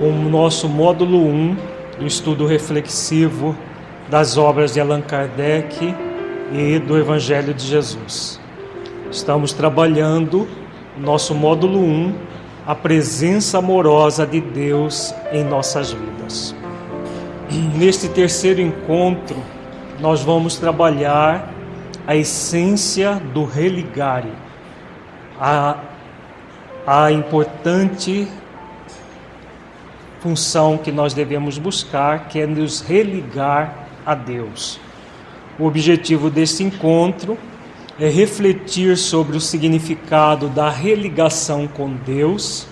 Com o nosso módulo 1 do estudo reflexivo das obras de Allan Kardec e do Evangelho de Jesus. Estamos trabalhando nosso módulo 1, a presença amorosa de Deus em nossas vidas. Neste terceiro encontro, nós vamos trabalhar a essência do religare, a, a importante função que nós devemos buscar, que é nos religar a Deus. O objetivo desse encontro é refletir sobre o significado da religação com Deus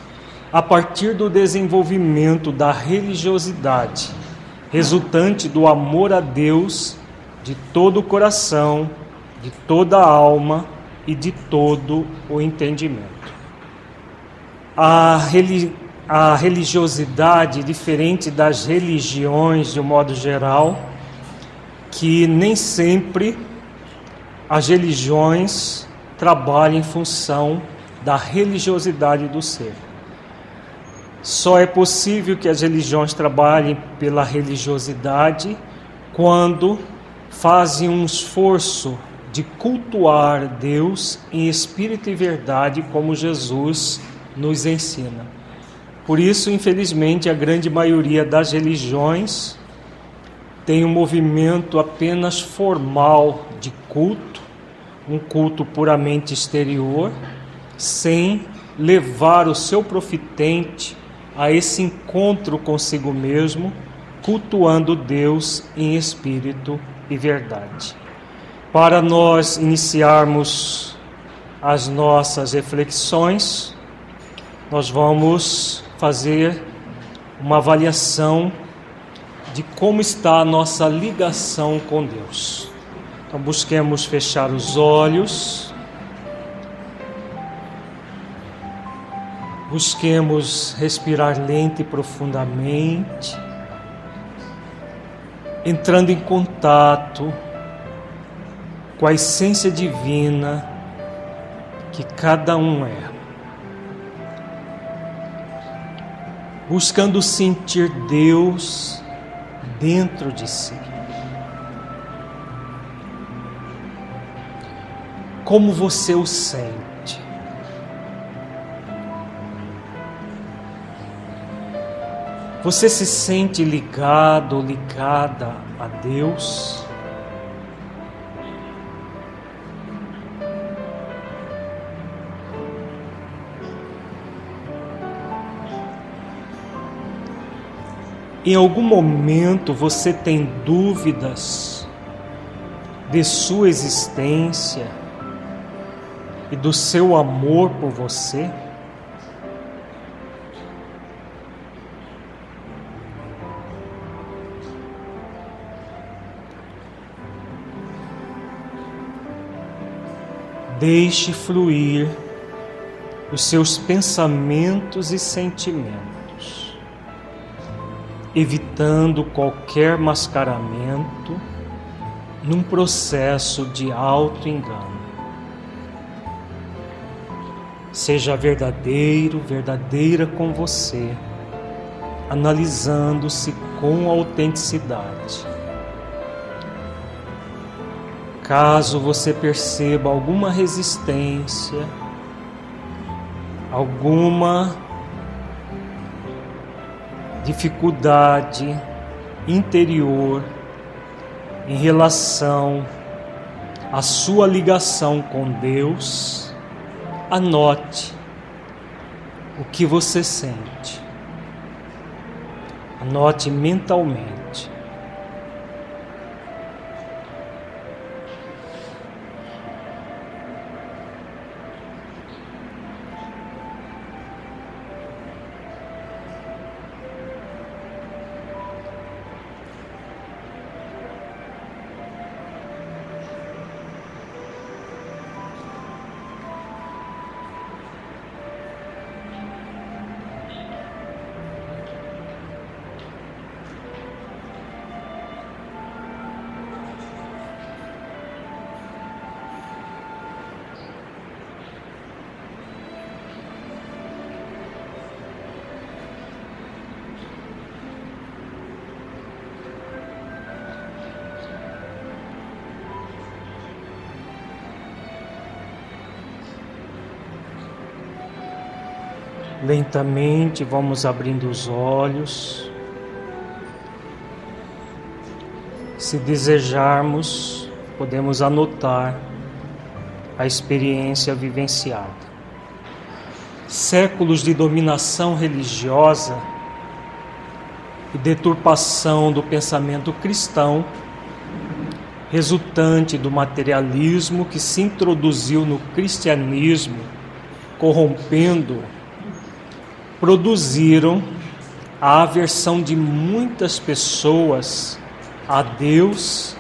a partir do desenvolvimento da religiosidade, resultante do amor a Deus de todo o coração, de toda a alma e de todo o entendimento. A, a religiosidade, diferente das religiões de um modo geral, que nem sempre as religiões trabalham em função da religiosidade do ser. Só é possível que as religiões trabalhem pela religiosidade quando fazem um esforço de cultuar Deus em espírito e verdade, como Jesus nos ensina. Por isso, infelizmente, a grande maioria das religiões tem um movimento apenas formal de culto, um culto puramente exterior, sem levar o seu profitente a esse encontro consigo mesmo, cultuando Deus em espírito e verdade. Para nós iniciarmos as nossas reflexões, nós vamos fazer uma avaliação de como está a nossa ligação com Deus. Então, busquemos fechar os olhos, busquemos respirar lento e profundamente, entrando em contato com a essência divina que cada um é. Buscando sentir Deus dentro de si. Como você o sente? Você se sente ligado ligada a Deus? Em algum momento você tem dúvidas de sua existência e do seu amor por você? Deixe fluir os seus pensamentos e sentimentos evitando qualquer mascaramento num processo de auto-engano. Seja verdadeiro, verdadeira com você, analisando-se com autenticidade. Caso você perceba alguma resistência, alguma dificuldade interior em relação à sua ligação com Deus, anote o que você sente. Anote mentalmente. Lentamente vamos abrindo os olhos. Se desejarmos, podemos anotar a experiência vivenciada. Séculos de dominação religiosa e deturpação do pensamento cristão, resultante do materialismo que se introduziu no cristianismo, corrompendo, produziram a aversão de muitas pessoas a Deus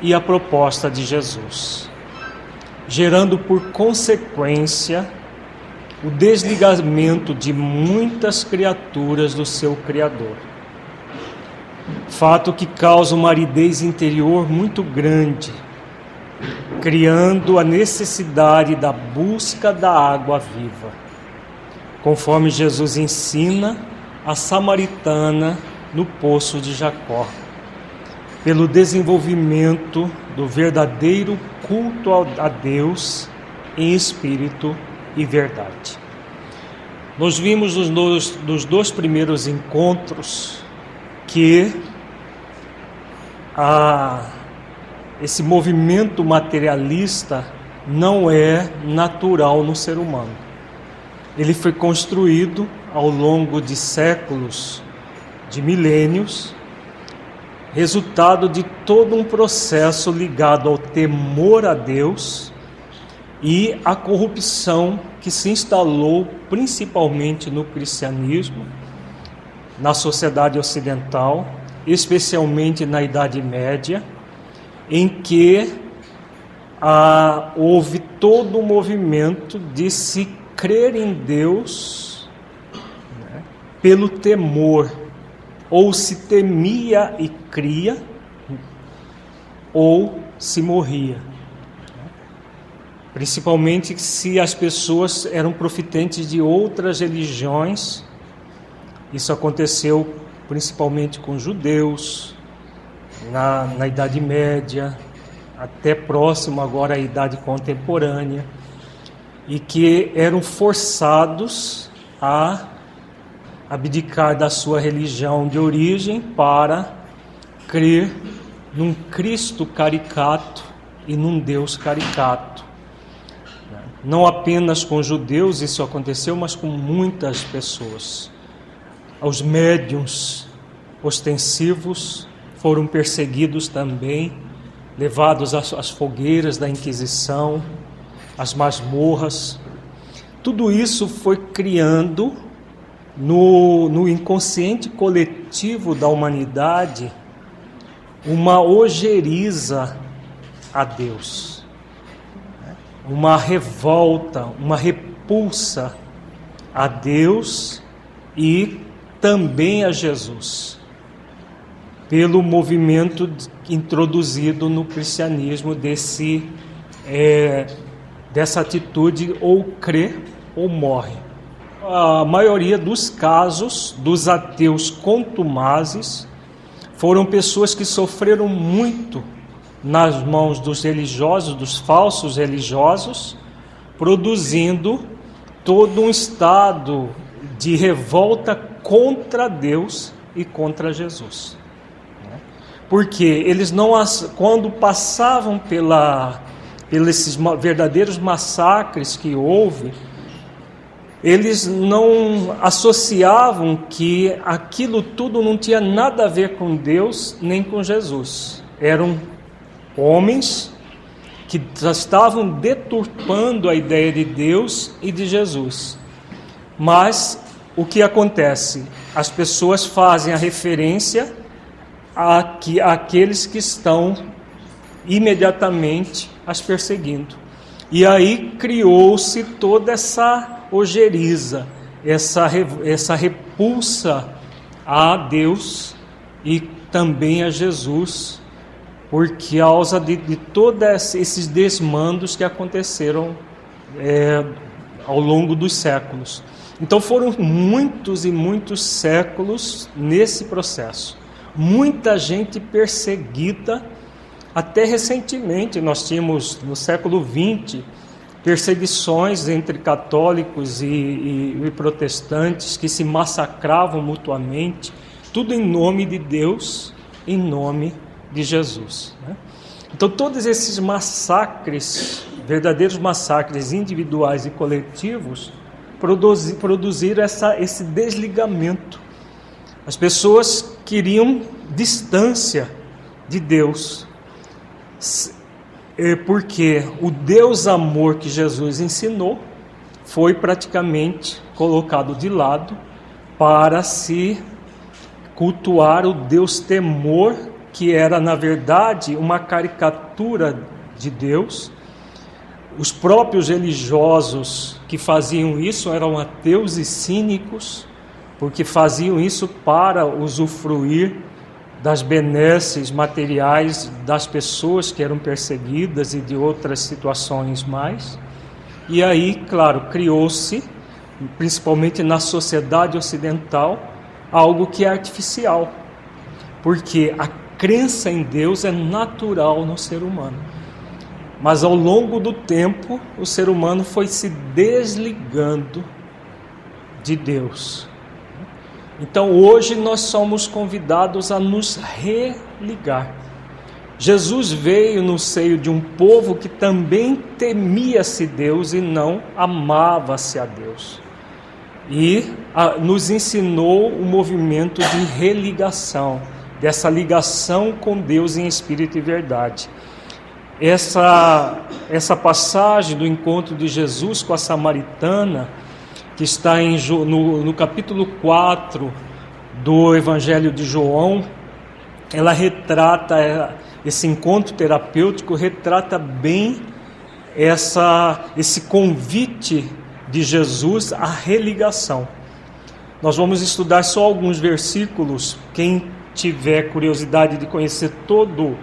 e a proposta de Jesus, gerando por consequência o desligamento de muitas criaturas do seu Criador. Fato que causa uma aridez interior muito grande, criando a necessidade da busca da água viva. Conforme Jesus ensina a samaritana no poço de Jacó, pelo desenvolvimento do verdadeiro culto a Deus em espírito e verdade. Nós vimos nos dois, dois primeiros encontros que a, esse movimento materialista não é natural no ser humano. Ele foi construído ao longo de séculos, de milênios, resultado de todo um processo ligado ao temor a Deus e à corrupção que se instalou principalmente no cristianismo, na sociedade ocidental, especialmente na Idade Média, em que ah, houve todo o movimento de se crer em Deus né, pelo temor, ou se temia e cria, ou se morria principalmente se as pessoas eram profitentes de outras religiões. Isso aconteceu principalmente com judeus, na, na Idade Média, até próximo agora à Idade Contemporânea, e que eram forçados a abdicar da sua religião de origem para crer num Cristo caricato e num Deus caricato. Não apenas com judeus isso aconteceu, mas com muitas pessoas. Os médiums ostensivos foram perseguidos também, levados às fogueiras da Inquisição, às masmorras. Tudo isso foi criando no, no inconsciente coletivo da humanidade uma ojeriza a Deus uma revolta, uma repulsa a Deus e também a Jesus, pelo movimento introduzido no cristianismo desse é, dessa atitude ou crê ou morre. A maioria dos casos dos ateus contumazes foram pessoas que sofreram muito nas mãos dos religiosos, dos falsos religiosos, produzindo todo um estado de revolta contra Deus e contra Jesus. Porque eles não, quando passavam pela, pelos verdadeiros massacres que houve, eles não associavam que aquilo tudo não tinha nada a ver com Deus nem com Jesus. Eram homens que já estavam deturpando a ideia de Deus e de Jesus. Mas o que acontece? As pessoas fazem a referência a que, àqueles que estão imediatamente as perseguindo. E aí criou-se toda essa ojeriza, essa, essa repulsa a Deus e também a Jesus por causa de, de todos esses desmandos que aconteceram é, ao longo dos séculos. Então foram muitos e muitos séculos nesse processo. Muita gente perseguida, até recentemente nós tínhamos no século XX perseguições entre católicos e, e, e protestantes que se massacravam mutuamente, tudo em nome de Deus, em nome de Jesus. Né? Então, todos esses massacres, verdadeiros massacres individuais e coletivos, produzi, produziram essa, esse desligamento. As pessoas queriam distância de Deus, porque o Deus amor que Jesus ensinou foi praticamente colocado de lado para se cultuar o Deus temor, que era na verdade uma caricatura de Deus. Os próprios religiosos que faziam isso eram ateus e cínicos, porque faziam isso para usufruir das benesses materiais das pessoas que eram perseguidas e de outras situações mais. E aí, claro, criou-se, principalmente na sociedade ocidental, algo que é artificial, porque a crença em Deus é natural no ser humano. Mas ao longo do tempo, o ser humano foi se desligando de Deus. Então hoje nós somos convidados a nos religar. Jesus veio no seio de um povo que também temia-se Deus e não amava-se a Deus. E nos ensinou o movimento de religação, dessa ligação com Deus em espírito e verdade. Essa, essa passagem do encontro de Jesus com a samaritana que está em, no, no capítulo 4 do Evangelho de João, ela retrata é, esse encontro terapêutico, retrata bem essa, esse convite de Jesus à religação. Nós vamos estudar só alguns versículos. Quem tiver curiosidade de conhecer todo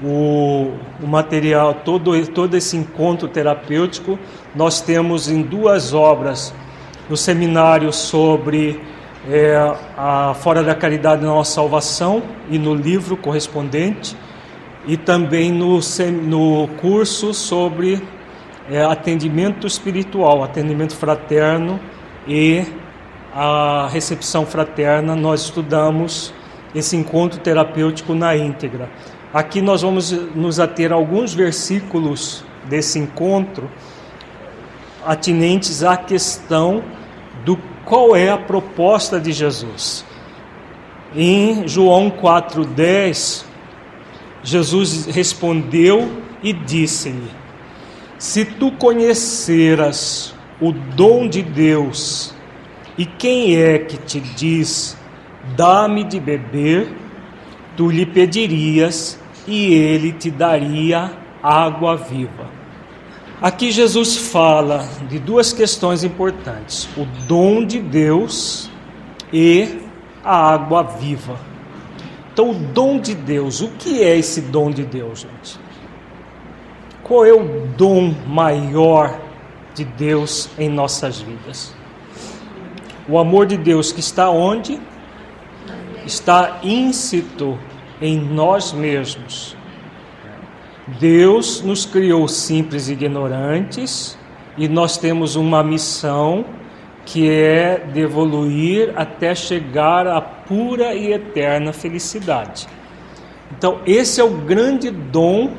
o, o material, todo, todo esse encontro terapêutico, nós temos em duas obras no seminário sobre é, a Fora da Caridade Nossa Salvação e no livro correspondente, e também no, no curso sobre é, atendimento espiritual, atendimento fraterno e a recepção fraterna, nós estudamos esse encontro terapêutico na íntegra. Aqui nós vamos nos ater a alguns versículos desse encontro atinentes à questão do qual é a proposta de Jesus. Em João 4:10, Jesus respondeu e disse-lhe: Se tu conheceras o dom de Deus, e quem é que te diz: Dá-me de beber, tu lhe pedirias e ele te daria água viva. Aqui Jesus fala de duas questões importantes: o dom de Deus e a água viva. Então, o dom de Deus, o que é esse dom de Deus, gente? Qual é o dom maior de Deus em nossas vidas? O amor de Deus que está onde? Está íncito em nós mesmos. Deus nos criou simples e ignorantes e nós temos uma missão que é de evoluir até chegar à pura e eterna felicidade. Então, esse é o grande dom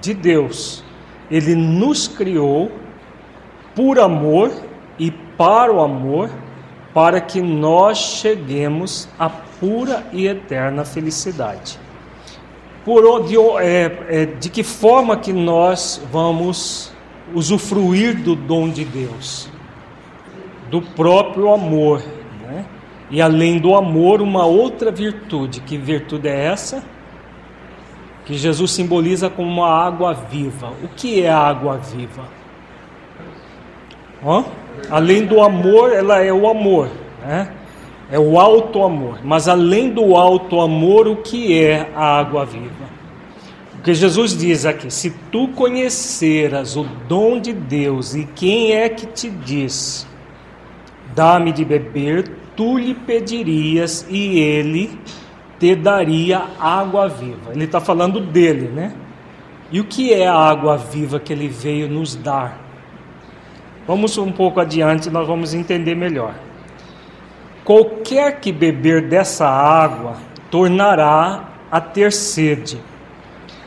de Deus. Ele nos criou por amor e para o amor, para que nós cheguemos à pura e eterna felicidade por de, é, é, de que forma que nós vamos usufruir do dom de Deus, do próprio amor, né? E além do amor, uma outra virtude. Que virtude é essa? Que Jesus simboliza como uma água viva. O que é a água viva? Ó, além do amor, ela é o amor, né? É o alto amor. Mas além do alto amor, o que é a água viva? Porque Jesus diz aqui: se tu conheceras o dom de Deus e quem é que te diz, dá-me de beber, tu lhe pedirias e ele te daria água viva. Ele está falando dele, né? E o que é a água viva que ele veio nos dar? Vamos um pouco adiante, nós vamos entender melhor. Qualquer que beber dessa água tornará a ter sede,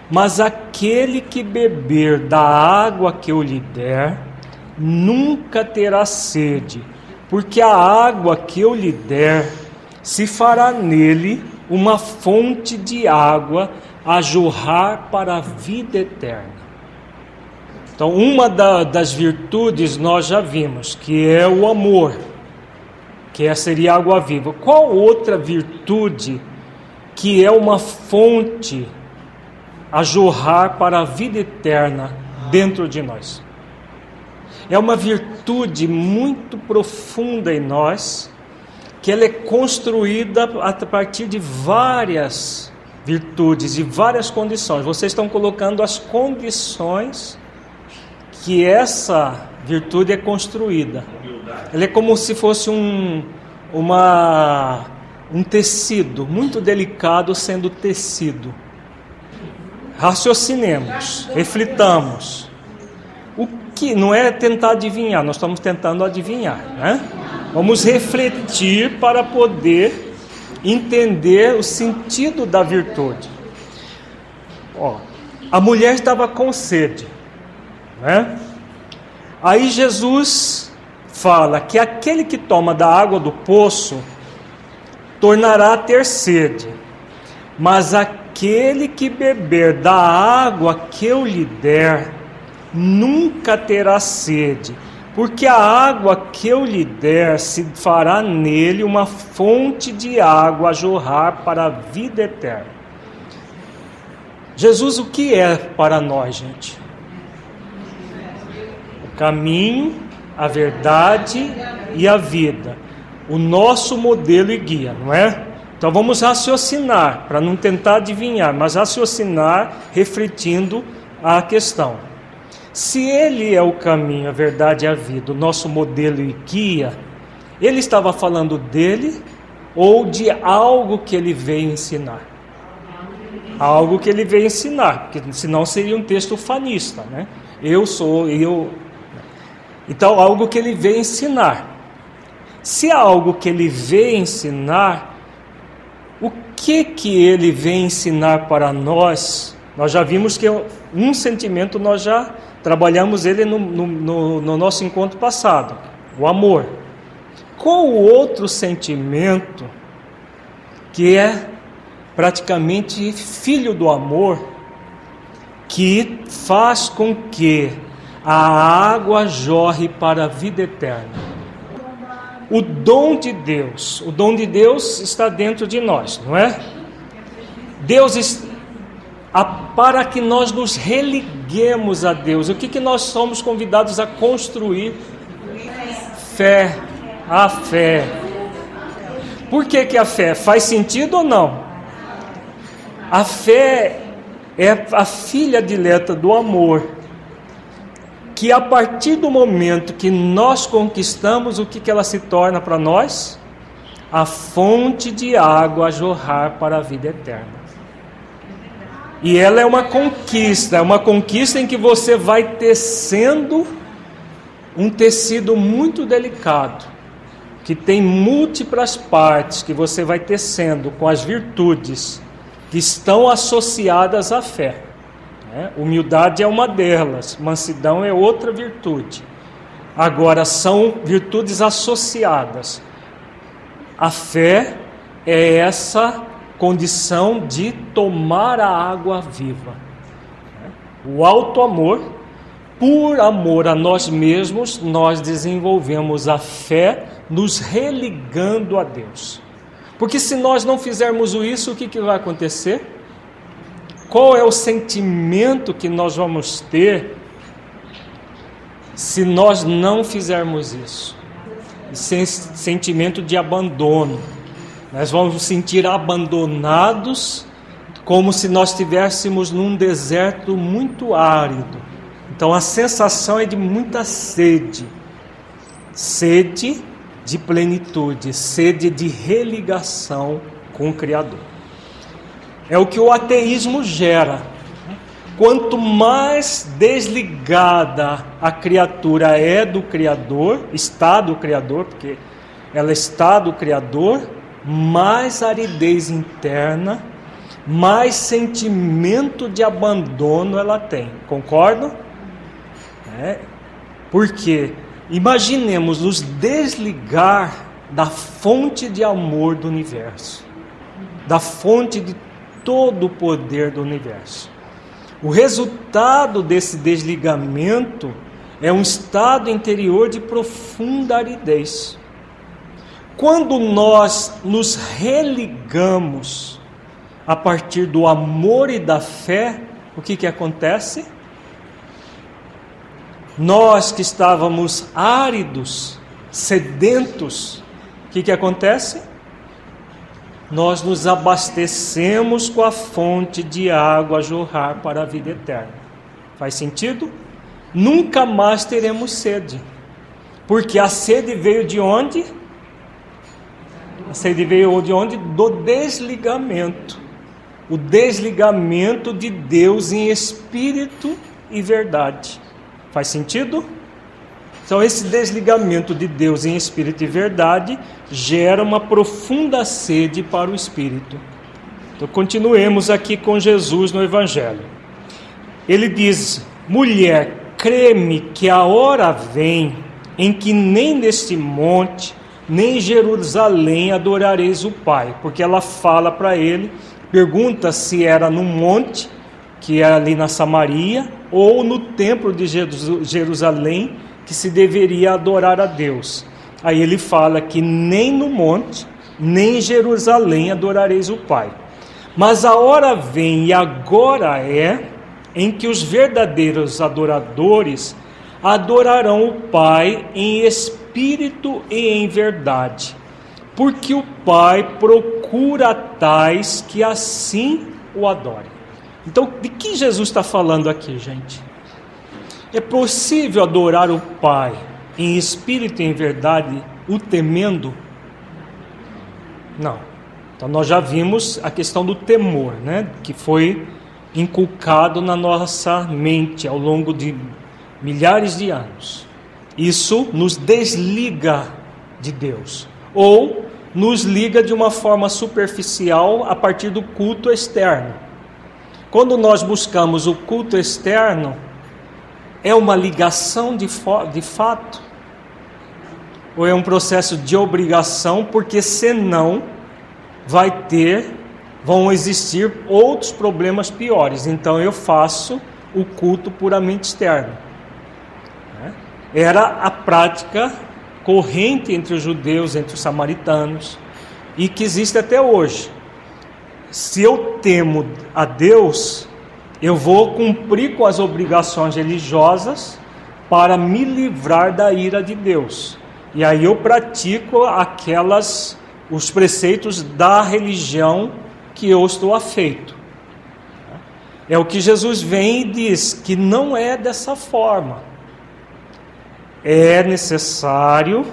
mas aquele que beber da água que eu lhe der, nunca terá sede, porque a água que eu lhe der se fará nele uma fonte de água a jorrar para a vida eterna. Então, uma da, das virtudes nós já vimos, que é o amor, que seria água viva. Qual outra virtude que é uma fonte a jorrar para a vida eterna dentro de nós? É uma virtude muito profunda em nós, que ela é construída a partir de várias virtudes e várias condições. Vocês estão colocando as condições que essa virtude é construída. Ela é como se fosse um, uma, um tecido muito delicado sendo tecido. Raciocinemos, reflitamos. O que não é tentar adivinhar, nós estamos tentando adivinhar, né? Vamos refletir para poder entender o sentido da virtude. Ó, a mulher estava com sede. Né? Aí Jesus fala que aquele que toma da água do poço tornará a ter sede, mas aquele que beber da água que eu lhe der nunca terá sede, porque a água que eu lhe der se fará nele uma fonte de água a jorrar para a vida eterna. Jesus, o que é para nós, gente? caminho, a verdade e a vida. O nosso modelo e guia, não é? Então vamos raciocinar, para não tentar adivinhar, mas raciocinar refletindo a questão. Se ele é o caminho, a verdade e a vida, o nosso modelo e guia, ele estava falando dele ou de algo que ele veio ensinar? Algo que ele veio ensinar, porque senão seria um texto fanista, né? Eu sou, eu então, algo que ele veio ensinar. Se é algo que ele veio ensinar, o que que ele vem ensinar para nós? Nós já vimos que um sentimento nós já trabalhamos ele no, no, no nosso encontro passado, o amor. Qual o outro sentimento que é praticamente filho do amor, que faz com que a água jorre para a vida eterna. O dom de Deus, o dom de Deus está dentro de nós, não é? Deus para que nós nos religuemos a Deus. O que, que nós somos convidados a construir? Fé, a fé. Por que, que a fé faz sentido ou não? A fé é a filha dileta do amor que a partir do momento que nós conquistamos, o que, que ela se torna para nós? A fonte de água a jorrar para a vida eterna. E ela é uma conquista, é uma conquista em que você vai tecendo um tecido muito delicado, que tem múltiplas partes que você vai tecendo com as virtudes que estão associadas à fé. Né? Humildade é uma delas, mansidão é outra virtude. Agora, são virtudes associadas. A fé é essa condição de tomar a água viva. O alto amor, por amor a nós mesmos, nós desenvolvemos a fé nos religando a Deus. Porque se nós não fizermos isso, o que, que vai acontecer? Qual é o sentimento que nós vamos ter se nós não fizermos isso? Sentimento de abandono. Nós vamos nos sentir abandonados, como se nós estivéssemos num deserto muito árido. Então a sensação é de muita sede, sede de plenitude, sede de religação com o Criador. É o que o ateísmo gera. quanto mais desligada a criatura é do Criador, está do Criador, porque ela está do Criador, mais aridez interna, mais sentimento de abandono ela tem. Concordam? É. Porque imaginemos nos desligar da fonte de amor do universo, da fonte de todo o poder do universo. O resultado desse desligamento é um estado interior de profunda aridez. Quando nós nos religamos a partir do amor e da fé, o que, que acontece? Nós que estávamos áridos, sedentos, o que, que acontece? Nós nos abastecemos com a fonte de água a jorrar para a vida eterna. Faz sentido? Nunca mais teremos sede. Porque a sede veio de onde? A sede veio de onde? Do desligamento. O desligamento de Deus em espírito e verdade. Faz sentido? Então, esse desligamento de Deus em espírito e verdade gera uma profunda sede para o espírito. Então, continuemos aqui com Jesus no Evangelho. Ele diz: Mulher, creme que a hora vem em que nem neste monte, nem em Jerusalém adorareis o Pai. Porque ela fala para ele, pergunta se era no monte, que é ali na Samaria, ou no templo de Jerusalém que se deveria adorar a Deus. Aí ele fala que nem no monte, nem em Jerusalém adorareis o Pai. Mas a hora vem e agora é em que os verdadeiros adoradores adorarão o Pai em espírito e em verdade, porque o Pai procura tais que assim o adorem. Então, de que Jesus está falando aqui, gente? É possível adorar o Pai em espírito e em verdade, o temendo? Não. Então nós já vimos a questão do temor, né, que foi inculcado na nossa mente ao longo de milhares de anos. Isso nos desliga de Deus ou nos liga de uma forma superficial a partir do culto externo. Quando nós buscamos o culto externo, é uma ligação de, de fato? Ou é um processo de obrigação, porque senão vai ter, vão existir outros problemas piores. Então eu faço o culto puramente externo. Né? Era a prática corrente entre os judeus, entre os samaritanos, e que existe até hoje. Se eu temo a Deus, eu vou cumprir com as obrigações religiosas para me livrar da ira de Deus. E aí eu pratico aquelas os preceitos da religião que eu estou afeito. É o que Jesus vem e diz que não é dessa forma. É necessário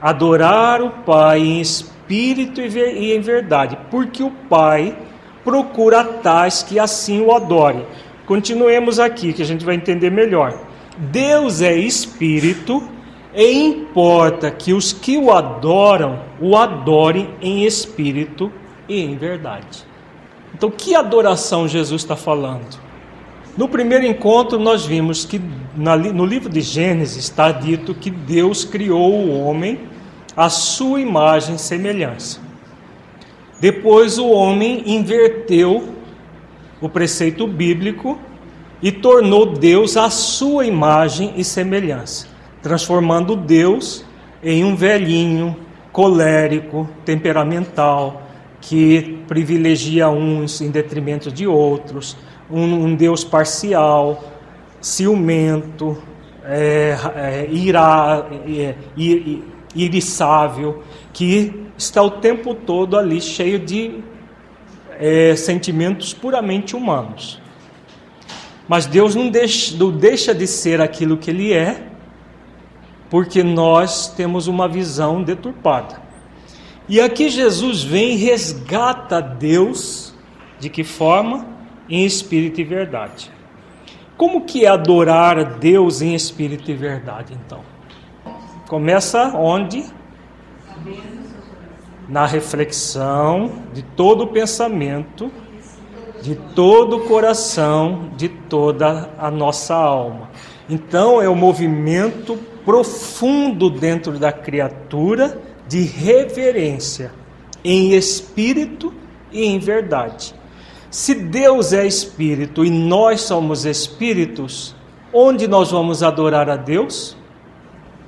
adorar o Pai em espírito e em verdade, porque o Pai procura tais que assim o adorem. Continuemos aqui, que a gente vai entender melhor. Deus é espírito e importa que os que o adoram o adorem em espírito e em verdade. Então, que adoração Jesus está falando? No primeiro encontro, nós vimos que no livro de Gênesis está dito que Deus criou o homem à sua imagem e semelhança. Depois o homem inverteu o preceito bíblico e tornou Deus a sua imagem e semelhança, transformando Deus em um velhinho colérico, temperamental, que privilegia uns em detrimento de outros, um, um Deus parcial, ciumento, é, é, é, iriçável, que está o tempo todo ali cheio de é, sentimentos puramente humanos. Mas Deus não deixa, não deixa de ser aquilo que Ele é, porque nós temos uma visão deturpada. E aqui Jesus vem e resgata Deus, de que forma? em espírito e verdade. Como que é adorar a Deus em espírito e verdade, então? Começa onde? Na reflexão de todo o pensamento, de todo o coração, de toda a nossa alma. Então é o um movimento profundo dentro da criatura de reverência em espírito e em verdade. Se Deus é espírito e nós somos espíritos, onde nós vamos adorar a Deus?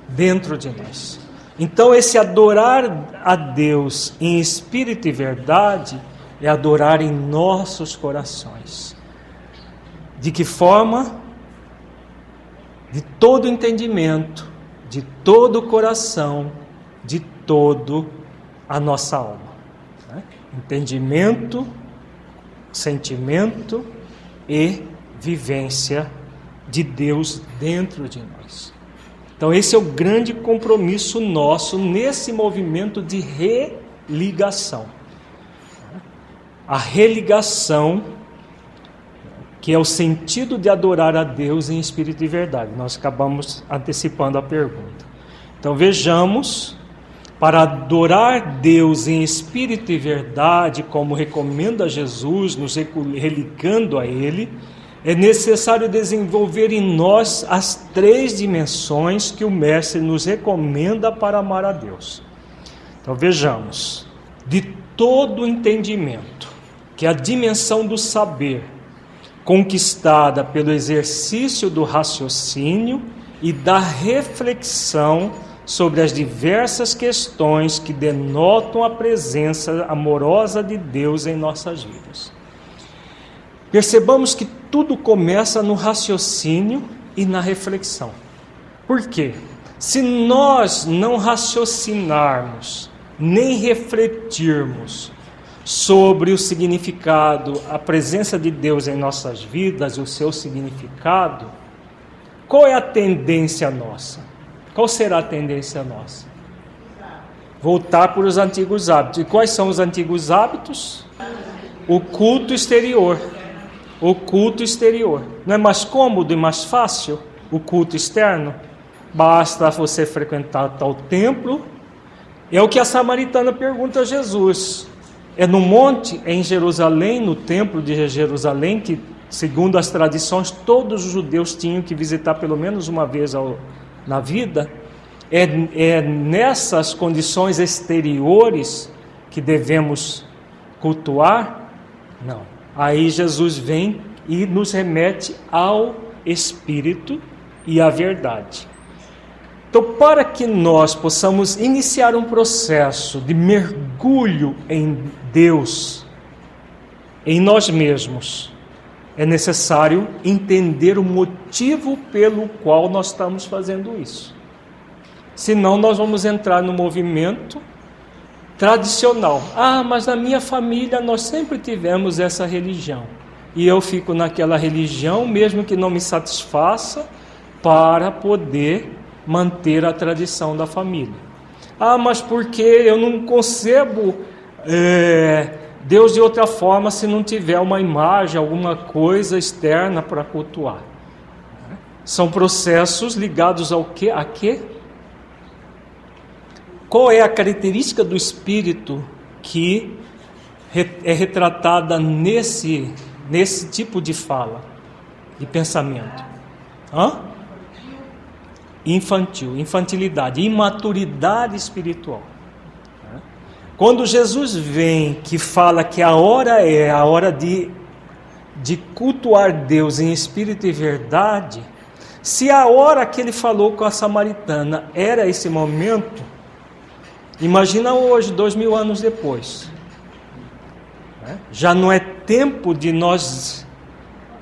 Dentro de nós. Então, esse adorar a Deus em espírito e verdade é adorar em nossos corações. De que forma? De todo entendimento, de todo coração, de todo a nossa alma. Né? Entendimento, sentimento e vivência de Deus dentro de nós. Então, esse é o grande compromisso nosso nesse movimento de religação. A religação, que é o sentido de adorar a Deus em espírito e verdade. Nós acabamos antecipando a pergunta. Então, vejamos para adorar Deus em espírito e verdade, como recomenda Jesus, nos religando a Ele, é necessário desenvolver em nós as três dimensões que o Mestre nos recomenda para amar a Deus. Então vejamos, de todo entendimento, que a dimensão do saber, conquistada pelo exercício do raciocínio e da reflexão sobre as diversas questões que denotam a presença amorosa de Deus em nossas vidas. Percebamos que tudo começa no raciocínio e na reflexão. Por quê? Se nós não raciocinarmos, nem refletirmos sobre o significado, a presença de Deus em nossas vidas o seu significado, qual é a tendência nossa? Qual será a tendência nossa? Voltar para os antigos hábitos. E quais são os antigos hábitos? O culto exterior. O culto exterior. Não é mais cômodo e mais fácil o culto externo? Basta você frequentar tal templo. É o que a samaritana pergunta a Jesus. É no monte, é em Jerusalém, no templo de Jerusalém, que, segundo as tradições, todos os judeus tinham que visitar pelo menos uma vez ao, na vida, é, é nessas condições exteriores que devemos cultuar? Não. Aí Jesus vem e nos remete ao Espírito e à verdade. Então, para que nós possamos iniciar um processo de mergulho em Deus, em nós mesmos, é necessário entender o motivo pelo qual nós estamos fazendo isso. Senão, nós vamos entrar no movimento tradicional. Ah, mas na minha família nós sempre tivemos essa religião. E eu fico naquela religião, mesmo que não me satisfaça, para poder manter a tradição da família. Ah, mas porque eu não concebo. É, Deus de outra forma se não tiver uma imagem, alguma coisa externa para cultuar. São processos ligados ao que? A quê? Qual é a característica do espírito que é retratada nesse nesse tipo de fala, de pensamento? Hã? Infantil, infantilidade, imaturidade espiritual. Quando Jesus vem, que fala que a hora é a hora de, de cultuar Deus em espírito e verdade, se a hora que ele falou com a samaritana era esse momento, imagina hoje, dois mil anos depois. Né? Já não é tempo de nós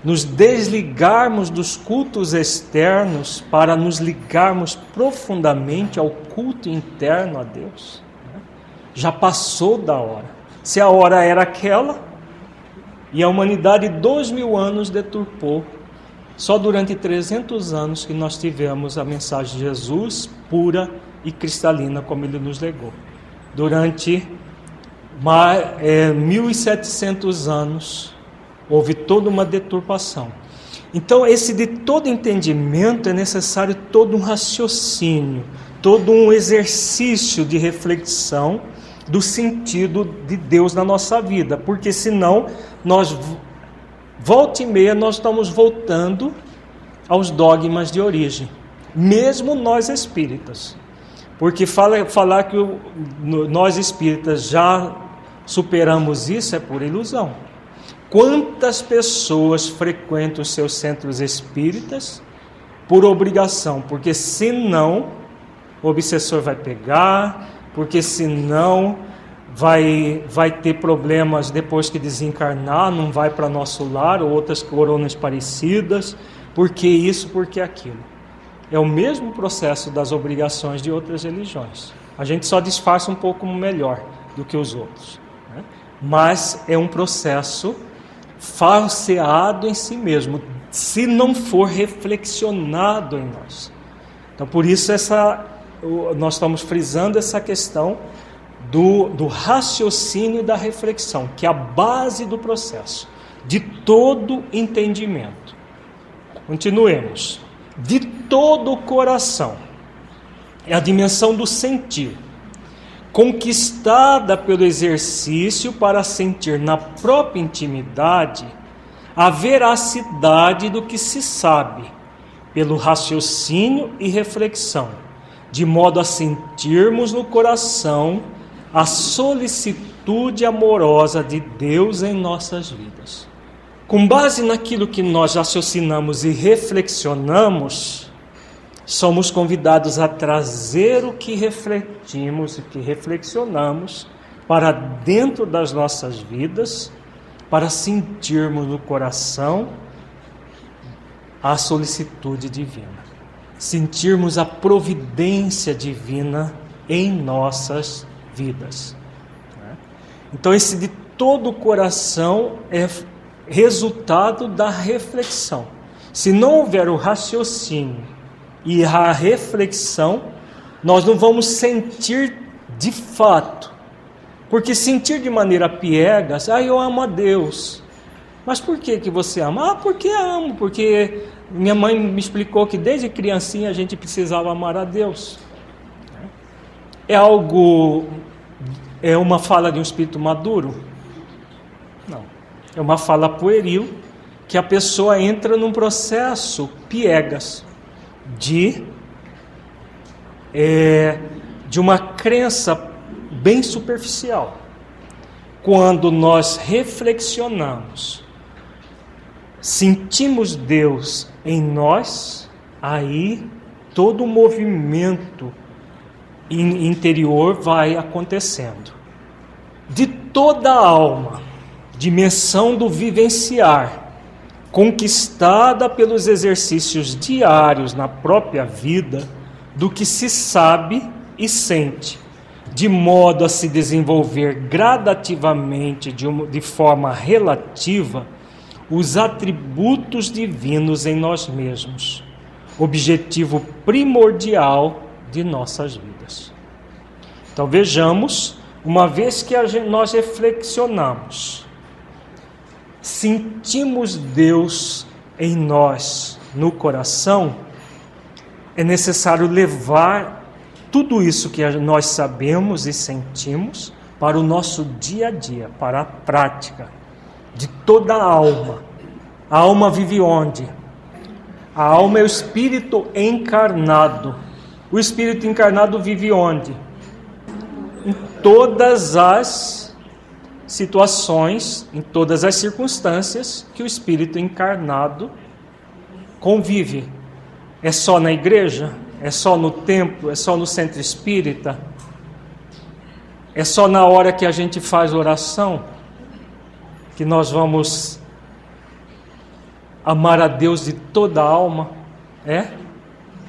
nos desligarmos dos cultos externos para nos ligarmos profundamente ao culto interno a Deus já passou da hora. Se a hora era aquela, e a humanidade dois mil anos deturpou, só durante 300 anos que nós tivemos a mensagem de Jesus pura e cristalina, como ele nos legou. Durante é, 1.700 anos, houve toda uma deturpação. Então, esse de todo entendimento é necessário todo um raciocínio, todo um exercício de reflexão do sentido de Deus na nossa vida, porque senão nós volta e meia nós estamos voltando aos dogmas de origem, mesmo nós espíritas. Porque fala, falar que o, nós espíritas já superamos isso é por ilusão. Quantas pessoas frequentam seus centros espíritas por obrigação? Porque senão o obsessor vai pegar, porque senão vai, vai ter problemas depois que desencarnar, não vai para nosso lar, ou outras coronas parecidas, porque isso, porque aquilo. É o mesmo processo das obrigações de outras religiões. A gente só disfarça um pouco melhor do que os outros. Né? Mas é um processo falseado em si mesmo, se não for reflexionado em nós. Então, por isso, essa, nós estamos frisando essa questão do, do raciocínio e da reflexão, que é a base do processo, de todo entendimento. Continuemos. De todo o coração, é a dimensão do sentir, conquistada pelo exercício para sentir na própria intimidade a veracidade do que se sabe, pelo raciocínio e reflexão, de modo a sentirmos no coração a solicitude amorosa de Deus em nossas vidas. Com base naquilo que nós raciocinamos e reflexionamos, somos convidados a trazer o que refletimos e que reflexionamos para dentro das nossas vidas, para sentirmos no coração a solicitude divina, sentirmos a providência divina em nossas vidas. Então, esse de todo o coração é resultado da reflexão. Se não houver o raciocínio e a reflexão, nós não vamos sentir de fato. Porque sentir de maneira piegas, ah, eu amo a Deus. Mas por que, que você ama? Ah, porque amo, porque minha mãe me explicou que desde criancinha a gente precisava amar a Deus. É algo, é uma fala de um espírito maduro? Não. É uma fala pueril que a pessoa entra num processo piegas de é, de uma crença bem superficial. Quando nós reflexionamos, sentimos Deus em nós, aí todo o movimento interior vai acontecendo. De toda a alma, dimensão do vivenciar, conquistada pelos exercícios diários na própria vida, do que se sabe e sente, de modo a se desenvolver gradativamente, de, uma, de forma relativa, os atributos divinos em nós mesmos, objetivo primordial de nossas vidas. Então vejamos, uma vez que gente, nós reflexionamos, sentimos Deus em nós, no coração, é necessário levar tudo isso que nós sabemos e sentimos para o nosso dia a dia, para a prática de toda a alma. A alma vive onde? A alma é o espírito encarnado o espírito encarnado vive onde? Em todas as situações, em todas as circunstâncias que o espírito encarnado convive. É só na igreja? É só no templo? É só no centro espírita? É só na hora que a gente faz oração que nós vamos amar a Deus de toda a alma? É?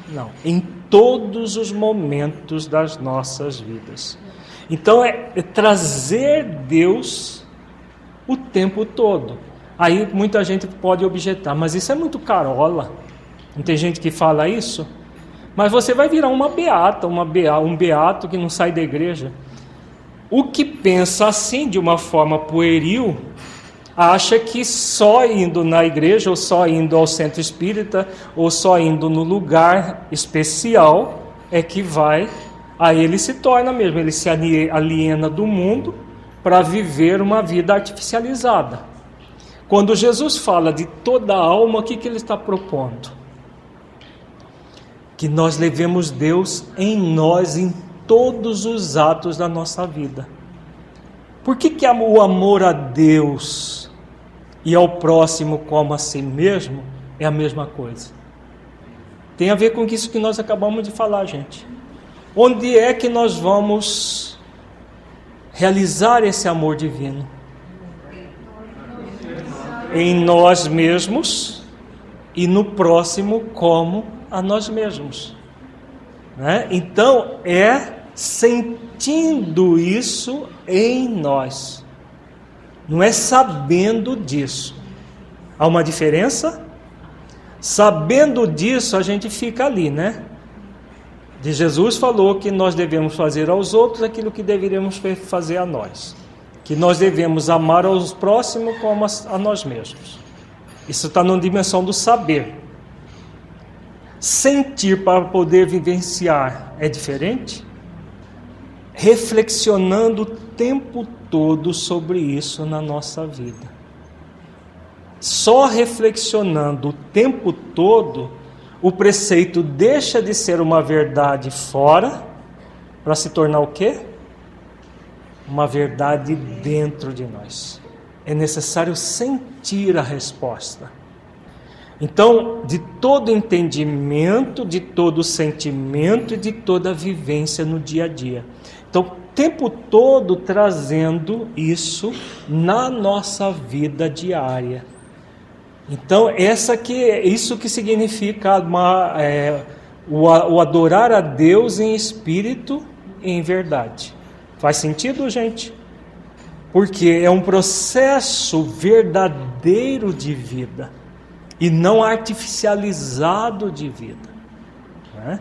Não. Em todos os momentos das nossas vidas. Então é, é trazer Deus o tempo todo. Aí muita gente pode objetar, mas isso é muito carola. Não tem gente que fala isso? Mas você vai virar uma beata, uma bea, um beato que não sai da igreja. O que pensa assim de uma forma pueril acha que só indo na igreja, ou só indo ao centro espírita, ou só indo no lugar especial é que vai, aí ele se torna mesmo, ele se aliena do mundo para viver uma vida artificializada. Quando Jesus fala de toda a alma, o que, que ele está propondo? Que nós levemos Deus em nós, em todos os atos da nossa vida. Por que, que o amor a Deus e ao próximo como a si mesmo é a mesma coisa? Tem a ver com isso que nós acabamos de falar, gente. Onde é que nós vamos realizar esse amor divino? Em nós mesmos e no próximo como a nós mesmos. Né? Então é sentindo isso em nós, não é sabendo disso. Há uma diferença? Sabendo disso, a gente fica ali, né? De Jesus falou que nós devemos fazer aos outros aquilo que deveríamos fazer a nós. Que nós devemos amar aos próximos como a nós mesmos. Isso está na dimensão do saber. Sentir para poder vivenciar é diferente? reflexionando o tempo todo sobre isso na nossa vida. Só reflexionando o tempo todo, o preceito deixa de ser uma verdade fora para se tornar o quê? Uma verdade dentro de nós. É necessário sentir a resposta. Então, de todo entendimento, de todo sentimento e de toda vivência no dia a dia. Então, tempo todo trazendo isso na nossa vida diária. Então, essa que isso que significa uma, é, o, o adorar a Deus em espírito e em verdade. Faz sentido, gente? Porque é um processo verdadeiro de vida e não artificializado de vida. Né?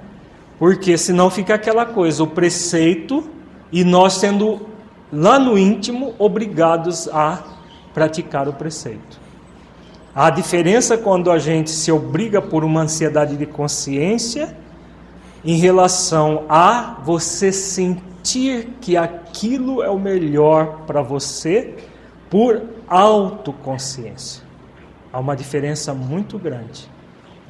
Porque senão fica aquela coisa, o preceito e nós sendo lá no íntimo obrigados a praticar o preceito. A diferença quando a gente se obriga por uma ansiedade de consciência em relação a você sentir que aquilo é o melhor para você por autoconsciência. Há uma diferença muito grande.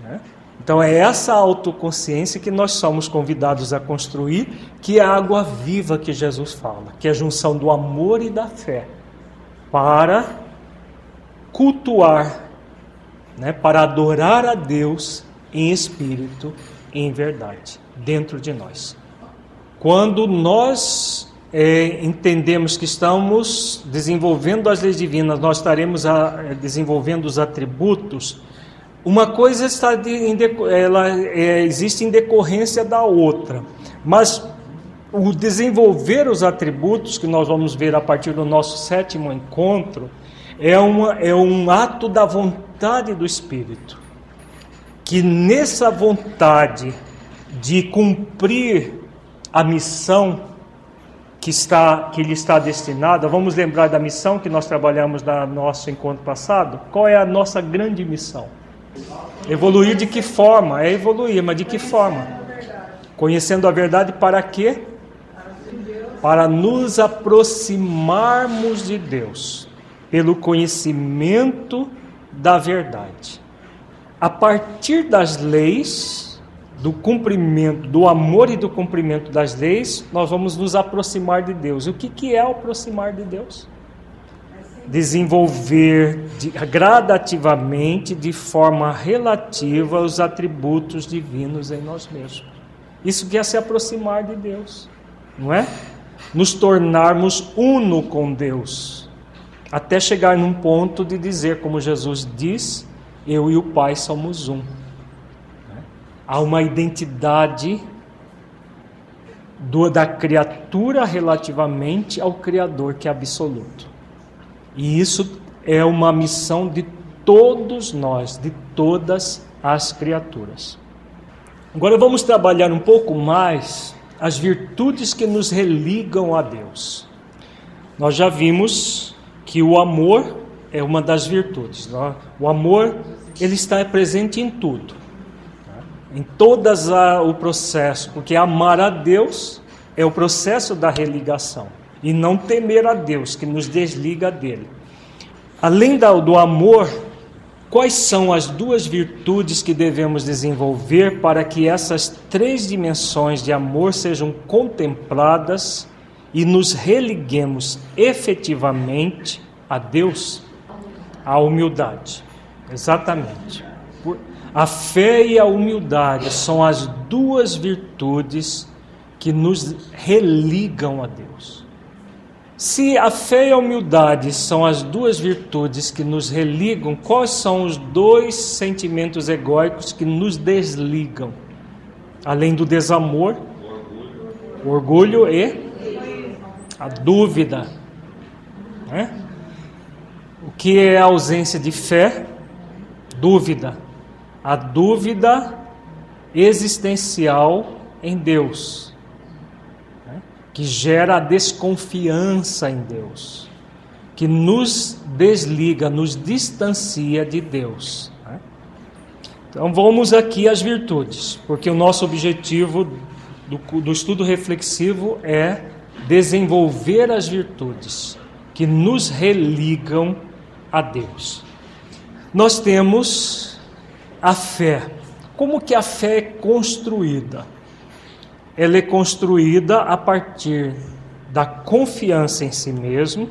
Né? Então é essa autoconsciência que nós somos convidados a construir, que é a água viva que Jesus fala, que é a junção do amor e da fé, para cultuar, né, para adorar a Deus em espírito e em verdade, dentro de nós. Quando nós é, entendemos que estamos desenvolvendo as leis divinas, nós estaremos a, desenvolvendo os atributos uma coisa está de, em, ela é, existe em decorrência da outra, mas o desenvolver os atributos que nós vamos ver a partir do nosso sétimo encontro é, uma, é um ato da vontade do Espírito, que nessa vontade de cumprir a missão que está que lhe está destinada, vamos lembrar da missão que nós trabalhamos no nosso encontro passado. Qual é a nossa grande missão? Evoluir de que forma? É evoluir, mas de que forma? Conhecendo a verdade para quê? Para nos aproximarmos de Deus, pelo conhecimento da verdade. A partir das leis, do cumprimento, do amor e do cumprimento das leis, nós vamos nos aproximar de Deus. E o que, que é aproximar de Deus? desenvolver de, gradativamente, de forma relativa, os atributos divinos em nós mesmos. Isso que é se aproximar de Deus, não é? Nos tornarmos uno com Deus, até chegar num ponto de dizer, como Jesus diz, eu e o Pai somos um. Há uma identidade do, da criatura relativamente ao Criador que é absoluto. E isso é uma missão de todos nós, de todas as criaturas. Agora vamos trabalhar um pouco mais as virtudes que nos religam a Deus. Nós já vimos que o amor é uma das virtudes. Né? O amor ele está presente em tudo, em todas a, o processo, porque amar a Deus é o processo da religação e não temer a Deus que nos desliga dele. Além do amor, quais são as duas virtudes que devemos desenvolver para que essas três dimensões de amor sejam contempladas e nos religuemos efetivamente a Deus? A humildade. Exatamente. A fé e a humildade são as duas virtudes que nos religam a Deus. Se a fé e a humildade são as duas virtudes que nos religam, quais são os dois sentimentos egóicos que nos desligam? Além do desamor, o orgulho e a dúvida. Né? Que é a ausência de fé? Dúvida. A dúvida existencial em Deus, né? que gera a desconfiança em Deus, que nos desliga, nos distancia de Deus. Né? Então vamos aqui às virtudes, porque o nosso objetivo do, do estudo reflexivo é desenvolver as virtudes que nos religam a Deus. Nós temos a fé. Como que a fé é construída? Ela é construída a partir da confiança em si mesmo,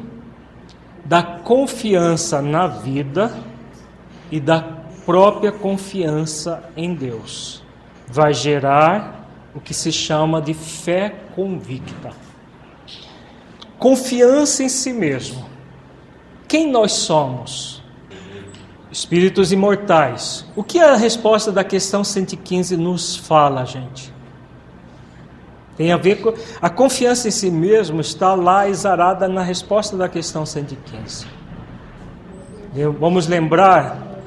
da confiança na vida e da própria confiança em Deus. Vai gerar o que se chama de fé convicta. Confiança em si mesmo. Quem nós somos? Espíritos imortais. O que a resposta da questão 115 nos fala, gente? Tem a ver com. A confiança em si mesmo está lá exarada na resposta da questão 115. Vamos lembrar,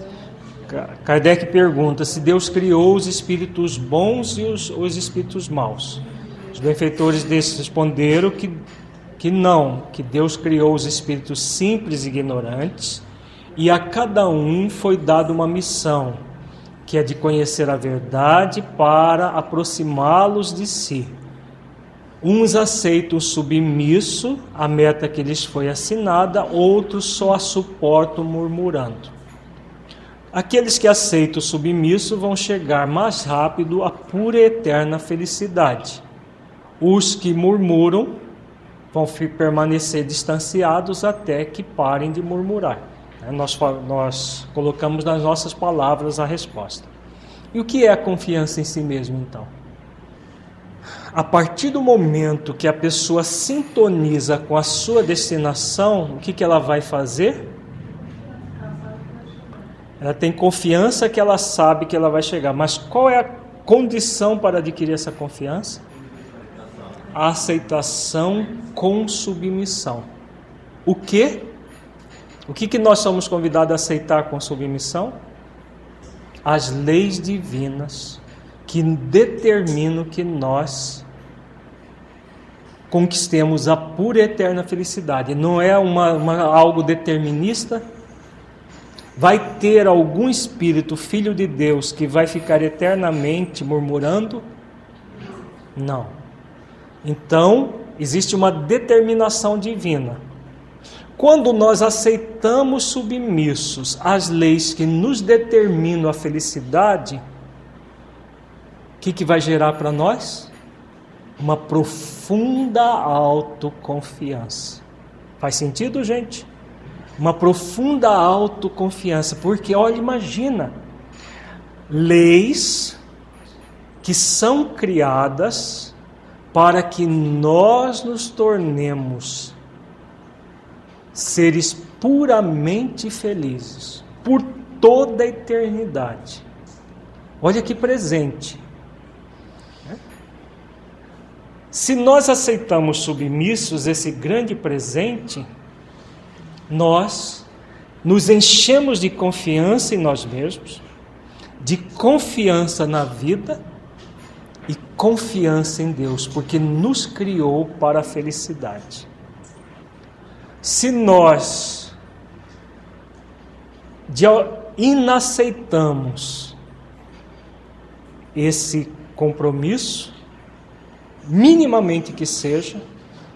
Kardec pergunta se Deus criou os espíritos bons e os, os espíritos maus. Os benfeitores desses responderam que que não, que Deus criou os espíritos simples e ignorantes e a cada um foi dada uma missão, que é de conhecer a verdade para aproximá-los de si. Uns aceitam submisso a meta que lhes foi assinada, outros só a suportam murmurando. Aqueles que aceitam submisso vão chegar mais rápido à pura e eterna felicidade. Os que murmuram vão permanecer distanciados até que parem de murmurar. Né? Nós, nós colocamos nas nossas palavras a resposta. E o que é a confiança em si mesmo, então? A partir do momento que a pessoa sintoniza com a sua destinação, o que, que ela vai fazer? Ela tem confiança que ela sabe que ela vai chegar. Mas qual é a condição para adquirir essa confiança? A aceitação com submissão. O que? O que, que nós somos convidados a aceitar com submissão? As leis divinas que determinam que nós conquistemos a pura e eterna felicidade. Não é uma, uma, algo determinista. Vai ter algum espírito, filho de Deus, que vai ficar eternamente murmurando? Não. Então, existe uma determinação divina. Quando nós aceitamos submissos às leis que nos determinam a felicidade, o que, que vai gerar para nós? Uma profunda autoconfiança. Faz sentido, gente? Uma profunda autoconfiança, porque olha, imagina, leis que são criadas para que nós nos tornemos seres puramente felizes por toda a eternidade. Olha que presente. Se nós aceitamos submissos esse grande presente, nós nos enchemos de confiança em nós mesmos, de confiança na vida e confiança em Deus, porque nos criou para a felicidade. Se nós inaceitamos esse compromisso, minimamente que seja,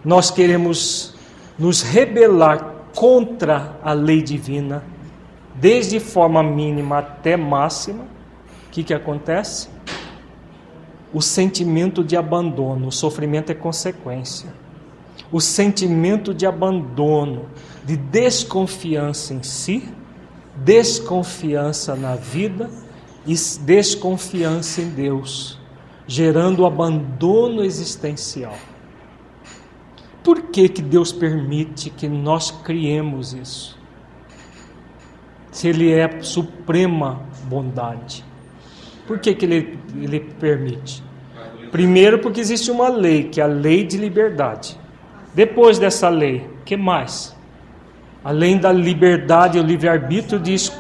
nós queremos nos rebelar contra a lei divina, desde forma mínima até máxima, o que, que acontece? O sentimento de abandono, o sofrimento é consequência. O sentimento de abandono, de desconfiança em si, desconfiança na vida e desconfiança em Deus, gerando abandono existencial. Por que, que Deus permite que nós criemos isso? Se Ele é suprema bondade. Por que, que ele, ele permite? Primeiro, porque existe uma lei, que é a lei de liberdade. Depois dessa lei, que mais? Além da liberdade o livre-arbítrio, diz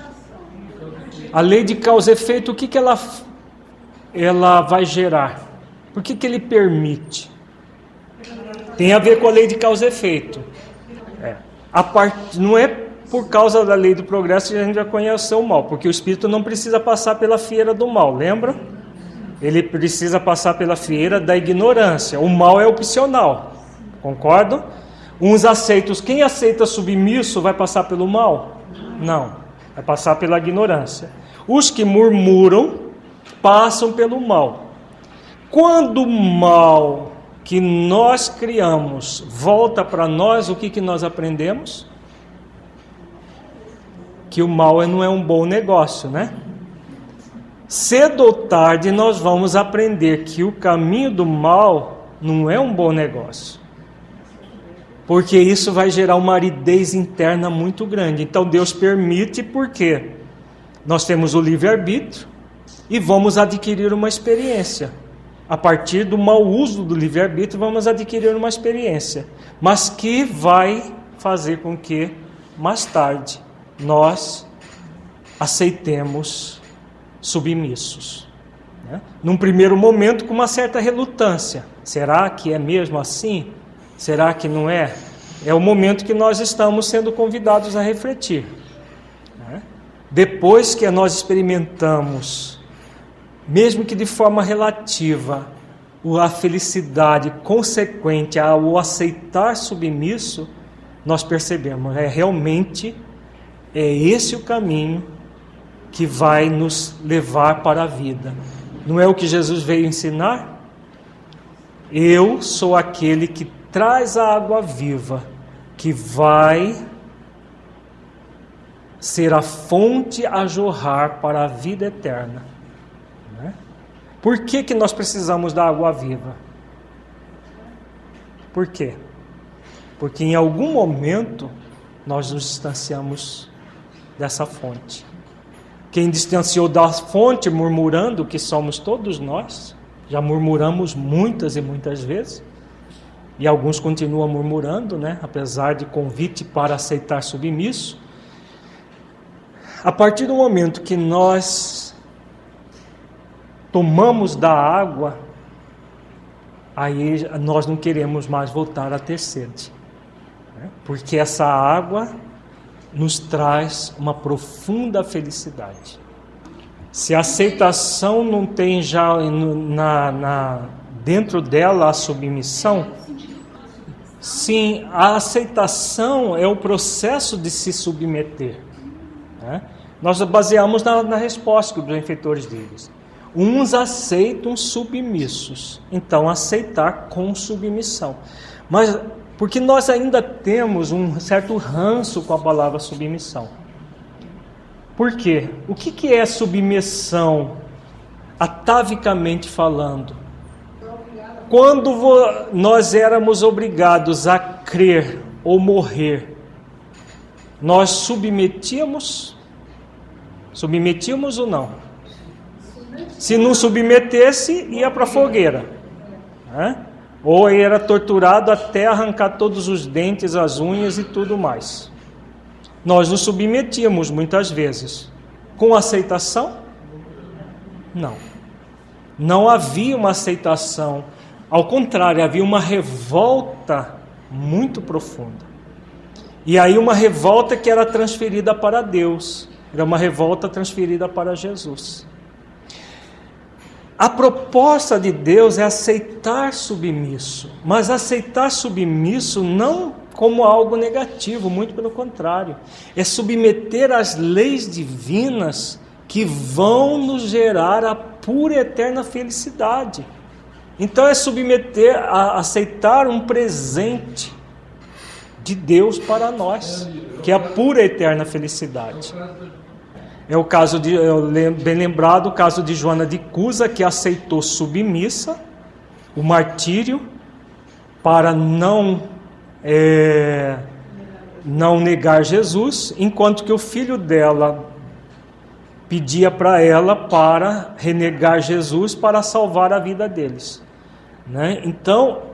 a lei de causa e efeito, o que, que ela, ela vai gerar? Por que, que ele permite? Tem a ver com a lei de causa e efeito. É. A part... Não é por causa da lei do progresso, a gente já conhece o mal, porque o espírito não precisa passar pela fieira do mal, lembra? Ele precisa passar pela fieira da ignorância. O mal é opcional, concordo? Uns aceitam, quem aceita submisso vai passar pelo mal? Não, vai passar pela ignorância. Os que murmuram passam pelo mal. Quando o mal que nós criamos volta para nós, o que, que nós aprendemos? que o mal não é um bom negócio, né? Cedo ou tarde nós vamos aprender que o caminho do mal não é um bom negócio. Porque isso vai gerar uma aridez interna muito grande. Então Deus permite porque nós temos o livre-arbítrio e vamos adquirir uma experiência. A partir do mau uso do livre-arbítrio, vamos adquirir uma experiência, mas que vai fazer com que mais tarde nós aceitemos submissos. Né? Num primeiro momento, com uma certa relutância. Será que é mesmo assim? Será que não é? É o momento que nós estamos sendo convidados a refletir. Né? Depois que nós experimentamos, mesmo que de forma relativa, a felicidade consequente ao aceitar submisso, nós percebemos, é realmente é esse o caminho que vai nos levar para a vida. Não é o que Jesus veio ensinar? Eu sou aquele que traz a água viva, que vai ser a fonte a jorrar para a vida eterna. Né? Por que, que nós precisamos da água viva? Por quê? Porque em algum momento nós nos distanciamos dessa fonte. Quem distanciou da fonte, murmurando, que somos todos nós, já murmuramos muitas e muitas vezes, e alguns continuam murmurando, né, apesar de convite para aceitar submisso. A partir do momento que nós tomamos da água, aí nós não queremos mais voltar a ter sede, né? porque essa água nos traz uma profunda felicidade. Se a aceitação não tem já na, na, dentro dela a submissão, sim, a aceitação é o processo de se submeter. Né? Nós baseamos na, na resposta que os benfeitores deles. Uns aceitam submissos, então aceitar com submissão. Mas porque nós ainda temos um certo ranço com a palavra submissão. Por quê? O que, que é submissão, atavicamente falando? Quando nós éramos obrigados a crer ou morrer, nós submetíamos? Submetíamos ou não? Se não submetesse, ia para a fogueira. Né? Ou era torturado até arrancar todos os dentes, as unhas e tudo mais. Nós nos submetíamos muitas vezes. Com aceitação? Não. Não havia uma aceitação. Ao contrário, havia uma revolta muito profunda. E aí, uma revolta que era transferida para Deus. Era uma revolta transferida para Jesus. A proposta de Deus é aceitar submisso, mas aceitar submisso não como algo negativo, muito pelo contrário. É submeter às leis divinas que vão nos gerar a pura e eterna felicidade. Então é submeter a aceitar um presente de Deus para nós, que é a pura e eterna felicidade. É o caso de, é bem lembrado, o caso de Joana de Cusa, que aceitou submissa o martírio para não é, não negar Jesus, enquanto que o filho dela pedia para ela para renegar Jesus para salvar a vida deles. Né? Então,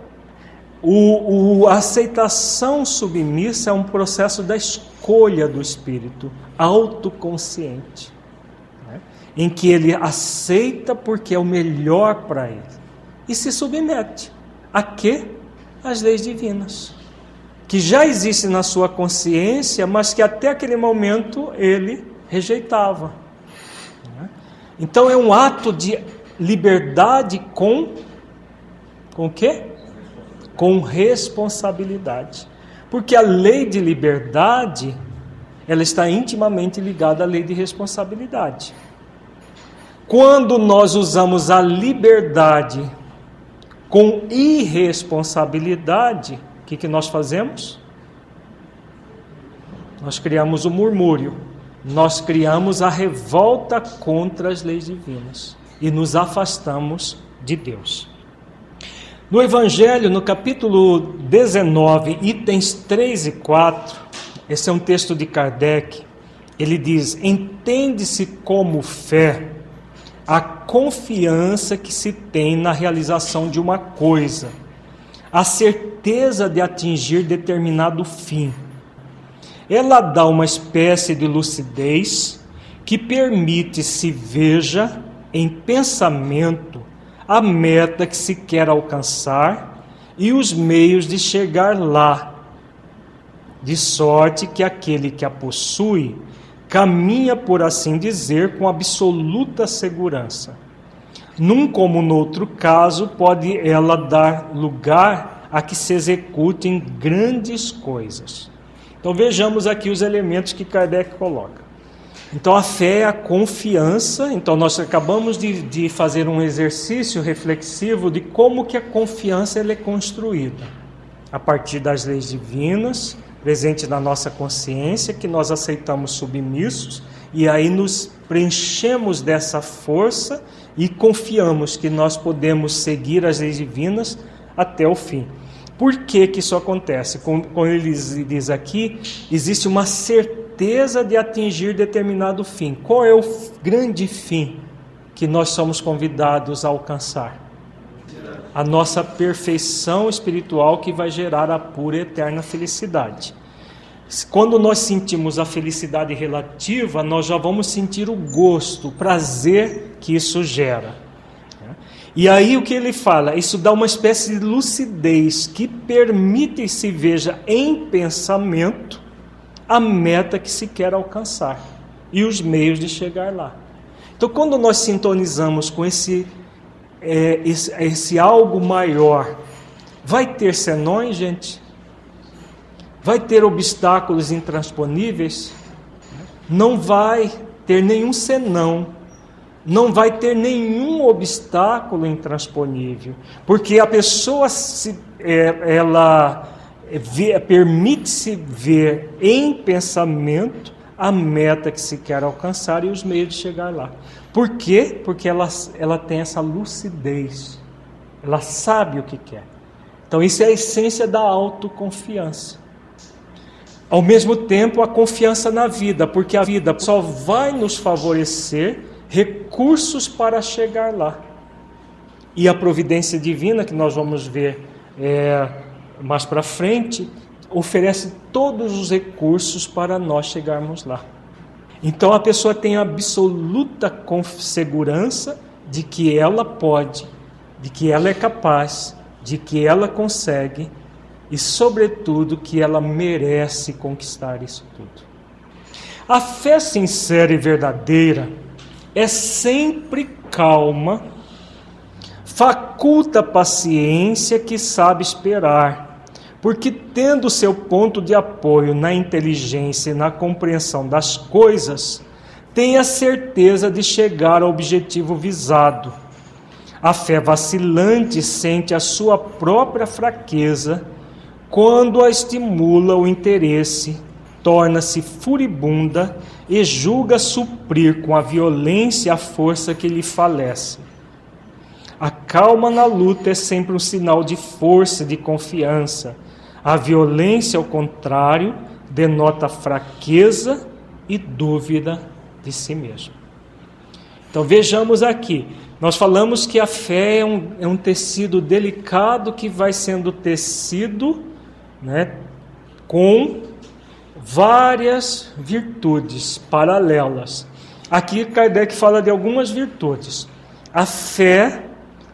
o, o, a aceitação submissa é um processo da escolha do espírito autoconsciente, né? em que ele aceita porque é o melhor para ele e se submete a quê? As leis divinas que já existe na sua consciência, mas que até aquele momento ele rejeitava. Então é um ato de liberdade com com o quê? Com responsabilidade. Porque a lei de liberdade, ela está intimamente ligada à lei de responsabilidade. Quando nós usamos a liberdade com irresponsabilidade, o que, que nós fazemos? Nós criamos o murmúrio, nós criamos a revolta contra as leis divinas e nos afastamos de Deus. No Evangelho, no capítulo 19, itens 3 e 4, esse é um texto de Kardec, ele diz: Entende-se como fé a confiança que se tem na realização de uma coisa a certeza de atingir determinado fim. Ela dá uma espécie de lucidez que permite se veja em pensamento a meta que se quer alcançar e os meios de chegar lá, de sorte que aquele que a possui caminha, por assim dizer, com absoluta segurança num como no outro caso, pode ela dar lugar a que se executem grandes coisas. Então vejamos aqui os elementos que Kardec coloca. Então a fé é a confiança. Então nós acabamos de, de fazer um exercício reflexivo de como que a confiança é construída a partir das leis divinas presente na nossa consciência que nós aceitamos submissos e aí nos preenchemos dessa força e confiamos que nós podemos seguir as leis divinas até o fim. Por que, que isso acontece? Como ele diz aqui, existe uma certeza de atingir determinado fim. Qual é o grande fim que nós somos convidados a alcançar? A nossa perfeição espiritual que vai gerar a pura e eterna felicidade. Quando nós sentimos a felicidade relativa, nós já vamos sentir o gosto, o prazer que isso gera. E aí o que ele fala? Isso dá uma espécie de lucidez que permite se veja em pensamento a meta que se quer alcançar e os meios de chegar lá. Então, quando nós sintonizamos com esse, é, esse, esse algo maior, vai ter senões, gente? Vai ter obstáculos intransponíveis? Não vai ter nenhum senão, não vai ter nenhum obstáculo intransponível, porque a pessoa se, é, ela permite-se ver em pensamento a meta que se quer alcançar e os meios de chegar lá. Por quê? Porque ela, ela tem essa lucidez, ela sabe o que quer. Então, isso é a essência da autoconfiança. Ao mesmo tempo, a confiança na vida, porque a vida só vai nos favorecer recursos para chegar lá. E a providência divina, que nós vamos ver é, mais para frente, oferece todos os recursos para nós chegarmos lá. Então a pessoa tem absoluta segurança de que ela pode, de que ela é capaz, de que ela consegue e, sobretudo, que ela merece conquistar isso tudo. A fé sincera e verdadeira é sempre calma, faculta paciência que sabe esperar, porque tendo seu ponto de apoio na inteligência e na compreensão das coisas, tem a certeza de chegar ao objetivo visado. A fé vacilante sente a sua própria fraqueza quando a estimula o interesse, torna-se furibunda e julga suprir com a violência a força que lhe falece. A calma na luta é sempre um sinal de força, de confiança. A violência, ao contrário, denota fraqueza e dúvida de si mesmo. Então vejamos aqui, nós falamos que a fé é um, é um tecido delicado que vai sendo tecido né, com várias virtudes paralelas. Aqui Kardec fala de algumas virtudes. A fé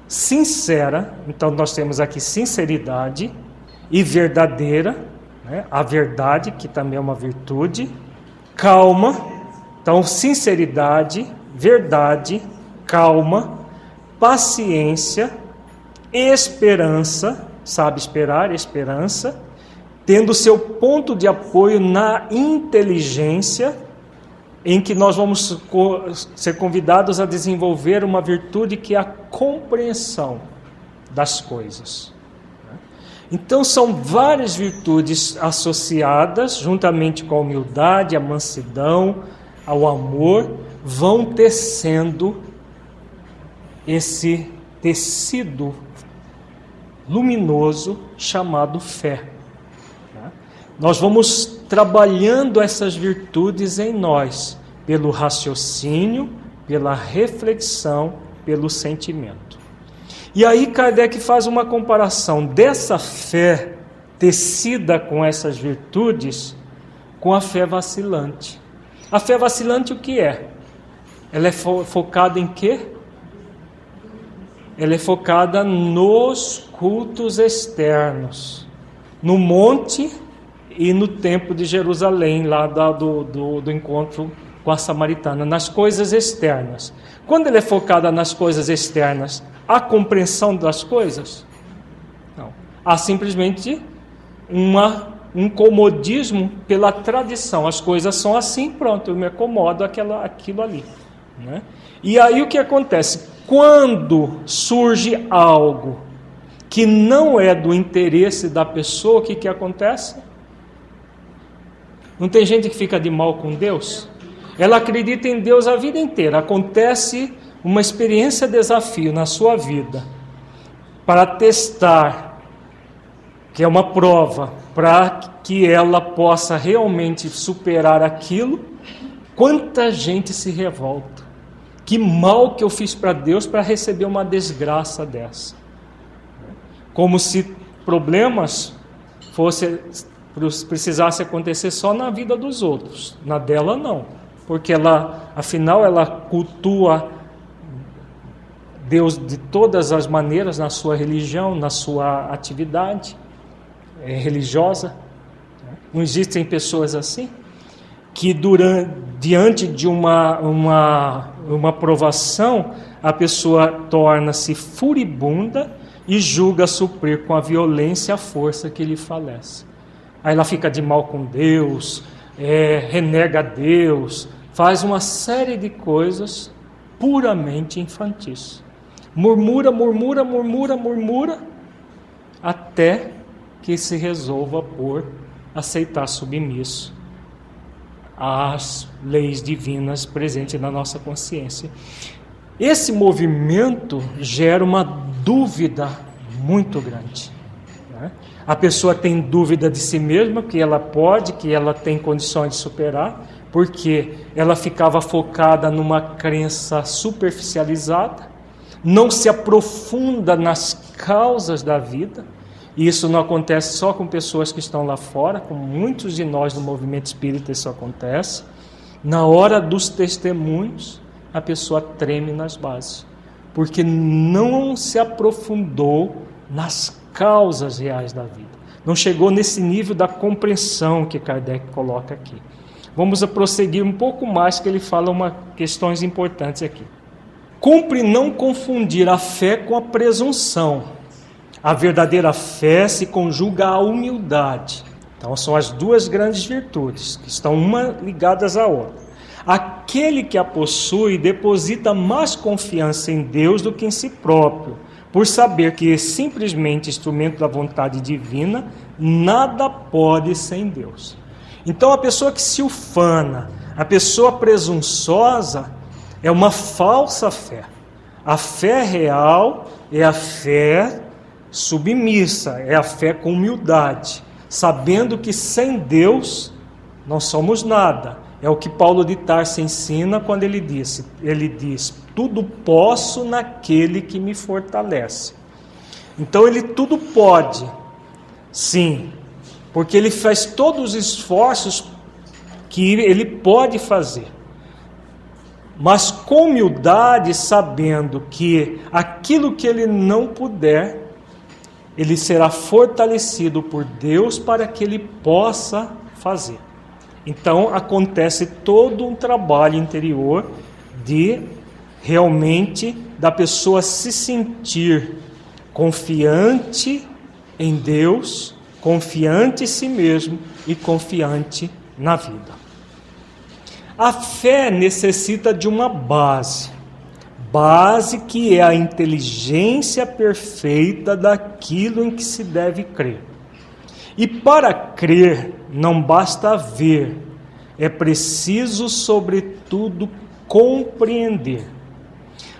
sincera, então nós temos aqui sinceridade e verdadeira, né? a verdade, que também é uma virtude, calma, então sinceridade, verdade, calma, paciência, esperança, sabe esperar, esperança, tendo seu ponto de apoio na inteligência, em que nós vamos ser convidados a desenvolver uma virtude que é a compreensão das coisas. Então, são várias virtudes associadas, juntamente com a humildade, a mansidão, ao amor, vão tecendo esse tecido luminoso chamado fé. Nós vamos trabalhando essas virtudes em nós, pelo raciocínio, pela reflexão, pelo sentimento. E aí Kardec faz uma comparação dessa fé tecida com essas virtudes com a fé vacilante. A fé vacilante o que é? Ela é fo focada em quê? Ela é focada nos cultos externos, no monte e no templo de Jerusalém, lá do, do, do encontro com a samaritana, nas coisas externas. Quando ele é focada nas coisas externas, há compreensão das coisas? Não. Há simplesmente uma, um comodismo pela tradição. As coisas são assim, pronto, eu me acomodo àquela, aquilo ali. Né? E aí o que acontece? Quando surge algo que não é do interesse da pessoa, o que, que acontece? Não tem gente que fica de mal com Deus? Ela acredita em Deus a vida inteira. Acontece uma experiência desafio na sua vida para testar, que é uma prova, para que ela possa realmente superar aquilo. Quanta gente se revolta. Que mal que eu fiz para Deus para receber uma desgraça dessa. Como se problemas fossem precisasse acontecer só na vida dos outros, na dela não, porque ela, afinal, ela cultua Deus de todas as maneiras na sua religião, na sua atividade é, religiosa. Não existem pessoas assim que durante, diante de uma, uma, uma provação a pessoa torna-se furibunda e julga suprir com a violência a força que lhe falece. Aí ela fica de mal com Deus, é, renega Deus, faz uma série de coisas puramente infantis. Murmura, murmura, murmura, murmura, até que se resolva por aceitar submisso às leis divinas presentes na nossa consciência. Esse movimento gera uma dúvida muito grande. Né? A pessoa tem dúvida de si mesma, que ela pode, que ela tem condições de superar, porque ela ficava focada numa crença superficializada, não se aprofunda nas causas da vida. E isso não acontece só com pessoas que estão lá fora, com muitos de nós no movimento espírita isso acontece. Na hora dos testemunhos, a pessoa treme nas bases, porque não se aprofundou nas causas reais da vida. Não chegou nesse nível da compreensão que Kardec coloca aqui. Vamos prosseguir um pouco mais, que ele fala uma questões importantes aqui. Cumpre não confundir a fé com a presunção. A verdadeira fé se conjuga à humildade. Então são as duas grandes virtudes, que estão uma ligadas à outra. Aquele que a possui deposita mais confiança em Deus do que em si próprio, por saber que é simplesmente instrumento da vontade divina, nada pode sem Deus. Então a pessoa que se ufana, a pessoa presunçosa, é uma falsa fé. A fé real é a fé submissa, é a fé com humildade, sabendo que sem Deus não somos nada. É o que Paulo de Tarso ensina quando ele disse, ele diz: "Tudo posso naquele que me fortalece". Então ele tudo pode. Sim, porque ele faz todos os esforços que ele pode fazer. Mas com humildade, sabendo que aquilo que ele não puder, ele será fortalecido por Deus para que ele possa fazer. Então acontece todo um trabalho interior de realmente da pessoa se sentir confiante em Deus confiante em si mesmo e confiante na vida. A fé necessita de uma base, base que é a inteligência perfeita daquilo em que se deve crer. E para crer não basta ver, é preciso, sobretudo, compreender.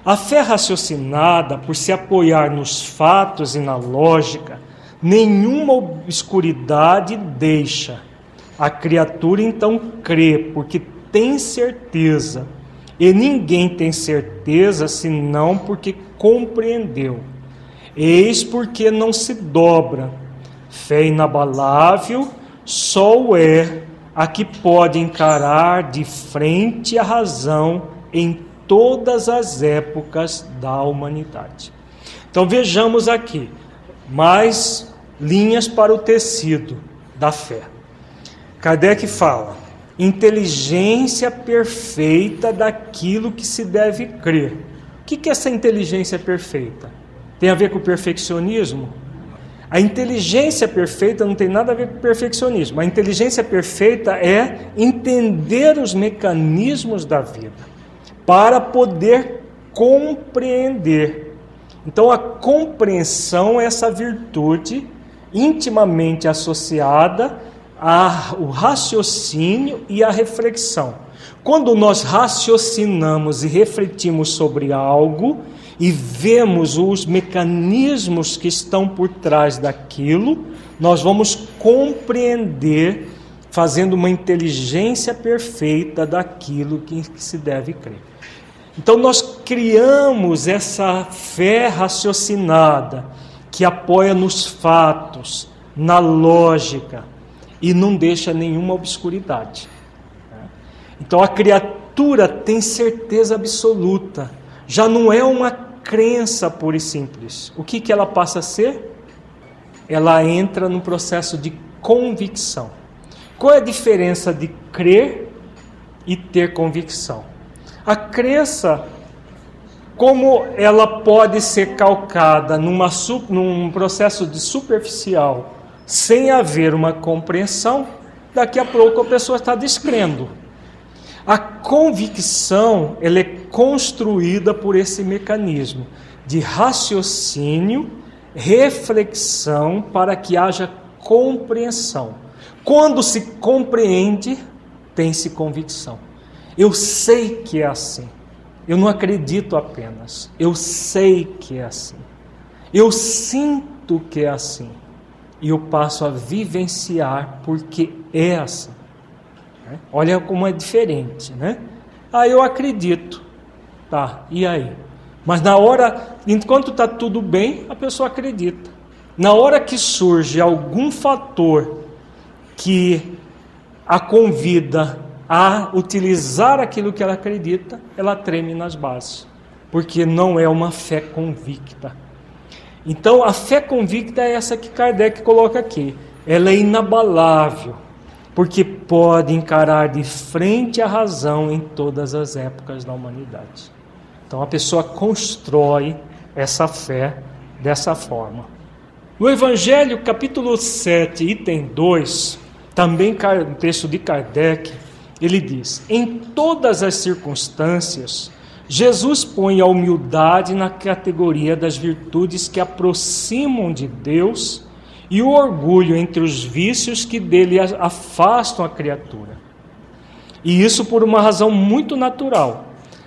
A fé raciocinada, por se apoiar nos fatos e na lógica, nenhuma obscuridade deixa. A criatura então crê, porque tem certeza. E ninguém tem certeza senão porque compreendeu. Eis porque não se dobra. Fé inabalável só o é a que pode encarar de frente a razão em todas as épocas da humanidade. Então vejamos aqui mais linhas para o tecido da fé. Kardec fala: inteligência perfeita daquilo que se deve crer. O que é essa inteligência perfeita? Tem a ver com o perfeccionismo? A inteligência perfeita não tem nada a ver com perfeccionismo. A inteligência perfeita é entender os mecanismos da vida para poder compreender. Então, a compreensão é essa virtude intimamente associada ao raciocínio e à reflexão. Quando nós raciocinamos e refletimos sobre algo e vemos os mecanismos que estão por trás daquilo, nós vamos compreender, fazendo uma inteligência perfeita daquilo que se deve crer. Então, nós criamos essa fé raciocinada que apoia nos fatos, na lógica e não deixa nenhuma obscuridade. Então a criatura tem certeza absoluta, já não é uma crença pura e simples. O que, que ela passa a ser? Ela entra no processo de convicção. Qual é a diferença de crer e ter convicção? A crença como ela pode ser calcada numa, num processo de superficial, sem haver uma compreensão, daqui a pouco a pessoa está descrendo. A convicção ela é construída por esse mecanismo de raciocínio, reflexão para que haja compreensão. Quando se compreende, tem-se convicção. Eu sei que é assim. Eu não acredito apenas, eu sei que é assim. Eu sinto que é assim. E eu passo a vivenciar porque é assim. Né? Olha como é diferente, né? Ah, eu acredito. Tá, e aí? Mas na hora, enquanto está tudo bem, a pessoa acredita. Na hora que surge algum fator que a convida a utilizar aquilo que ela acredita, ela treme nas bases, porque não é uma fé convicta. Então, a fé convicta é essa que Kardec coloca aqui. Ela é inabalável. porque pode encarar de frente a razão em todas as épocas da humanidade. Então a pessoa constrói essa fé dessa forma. No Evangelho, capítulo 7, item 2, também texto de Kardec, ele diz: Em todas as circunstâncias, Jesus põe a humildade na categoria das virtudes que aproximam de Deus e o orgulho entre os vícios que dele afastam a criatura. E isso por uma razão muito natural.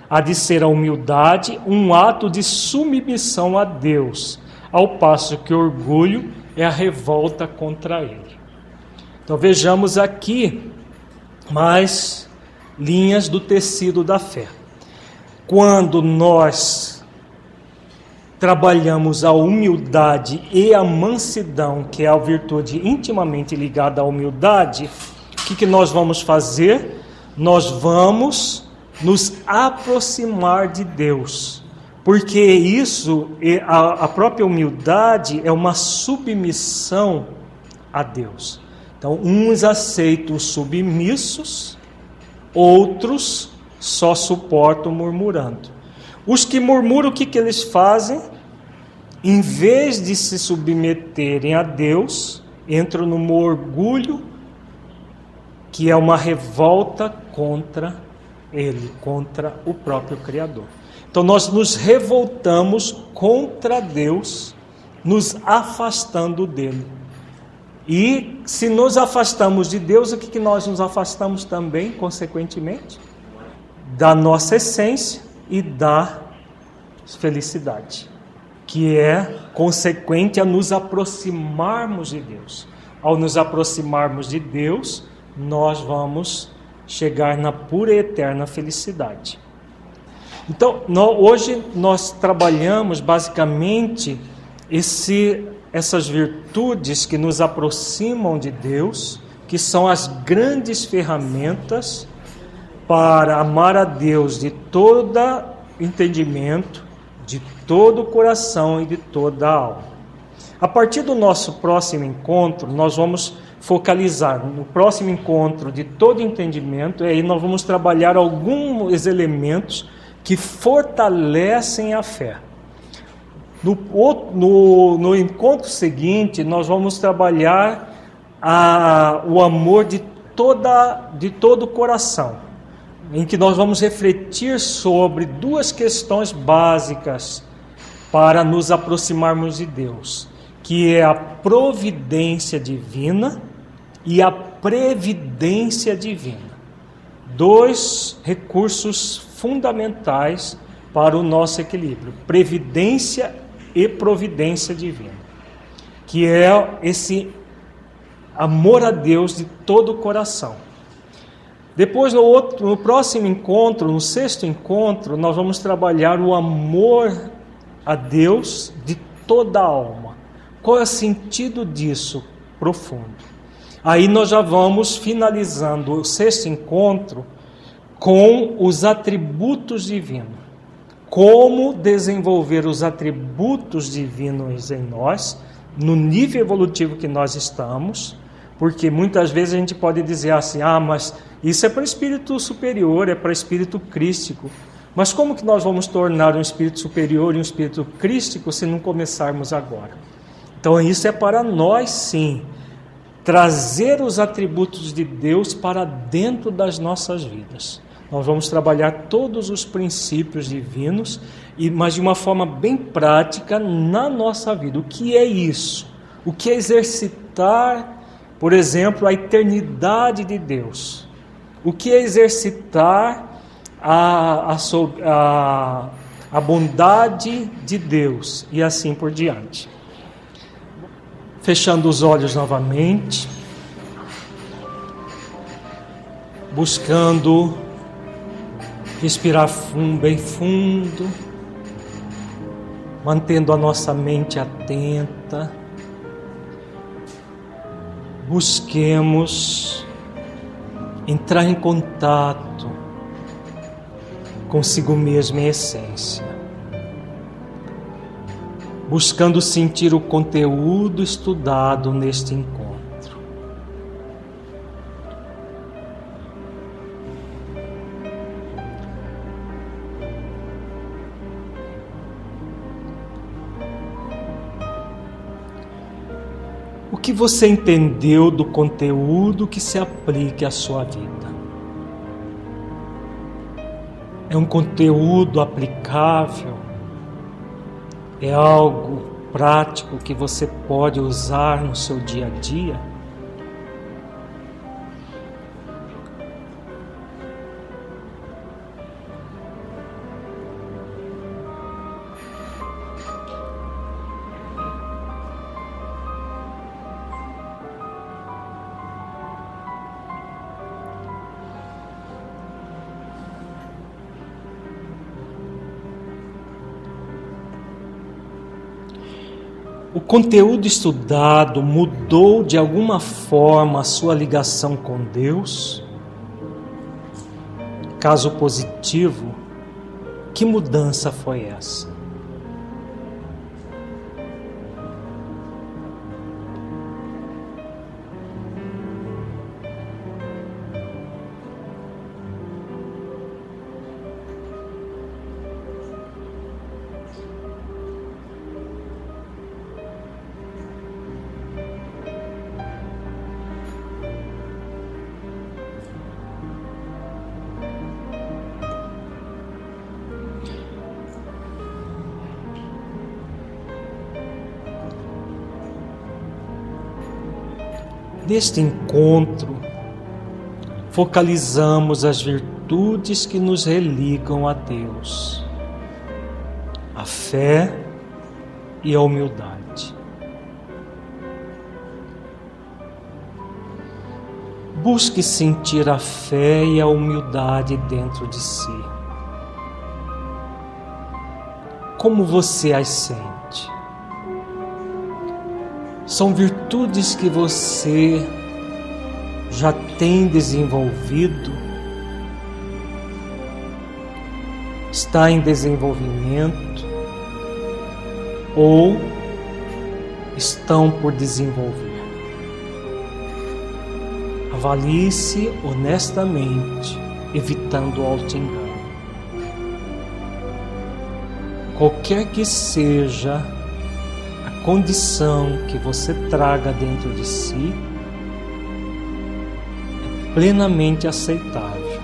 Há de ser a humildade um ato de submissão a Deus, ao passo que o orgulho é a revolta contra ele. Então vejamos aqui mais linhas do tecido da fé. Quando nós trabalhamos a humildade e a mansidão, que é a virtude intimamente ligada à humildade, o que, que nós vamos fazer? Nós vamos nos aproximar de Deus, porque isso, a própria humildade, é uma submissão a Deus. Então, uns aceitam submissos, outros só suportam murmurando. Os que murmuram, o que, que eles fazem? Em vez de se submeterem a Deus, entram num orgulho que é uma revolta contra Ele, contra o próprio Criador. Então nós nos revoltamos contra Deus, nos afastando dele. E se nos afastamos de Deus, o que, que nós nos afastamos também, consequentemente? Da nossa essência e da felicidade, que é consequente a nos aproximarmos de Deus. Ao nos aproximarmos de Deus, nós vamos chegar na pura e eterna felicidade. Então, nós, hoje nós trabalhamos basicamente esse, essas virtudes que nos aproximam de Deus, que são as grandes ferramentas para amar a Deus de todo entendimento, de todo o coração e de toda a alma. A partir do nosso próximo encontro, nós vamos focalizar no próximo encontro de todo entendimento, e aí nós vamos trabalhar alguns elementos que fortalecem a fé. No, no, no encontro seguinte, nós vamos trabalhar a, o amor de, toda, de todo o coração em que nós vamos refletir sobre duas questões básicas para nos aproximarmos de Deus, que é a providência divina e a previdência divina. Dois recursos fundamentais para o nosso equilíbrio: previdência e providência divina, que é esse amor a Deus de todo o coração. Depois, no, outro, no próximo encontro, no sexto encontro, nós vamos trabalhar o amor a Deus de toda a alma. Qual é o sentido disso profundo? Aí nós já vamos finalizando o sexto encontro com os atributos divinos. Como desenvolver os atributos divinos em nós, no nível evolutivo que nós estamos, porque muitas vezes a gente pode dizer assim: ah, mas isso é para espírito superior, é para espírito crístico. Mas como que nós vamos tornar um espírito superior e um espírito crístico se não começarmos agora? Então isso é para nós sim, trazer os atributos de Deus para dentro das nossas vidas. Nós vamos trabalhar todos os princípios divinos, mas de uma forma bem prática na nossa vida. O que é isso? O que é exercitar, por exemplo, a eternidade de Deus? O que é exercitar a, a, a, a bondade de Deus e assim por diante. Fechando os olhos novamente, buscando respirar fundo, bem fundo, mantendo a nossa mente atenta. Busquemos entrar em contato consigo mesmo em essência, buscando sentir o conteúdo estudado neste encontro. Você entendeu do conteúdo que se aplique à sua vida? É um conteúdo aplicável? É algo prático que você pode usar no seu dia a dia? Conteúdo estudado mudou de alguma forma a sua ligação com Deus? Caso positivo, que mudança foi essa? Neste encontro, focalizamos as virtudes que nos religam a Deus, a fé e a humildade. Busque sentir a fé e a humildade dentro de si. Como você as sente? São virtudes que você já tem desenvolvido, está em desenvolvimento ou estão por desenvolver. Avalie-se honestamente, evitando o auto-engano. Qualquer que seja condição que você traga dentro de si é plenamente aceitável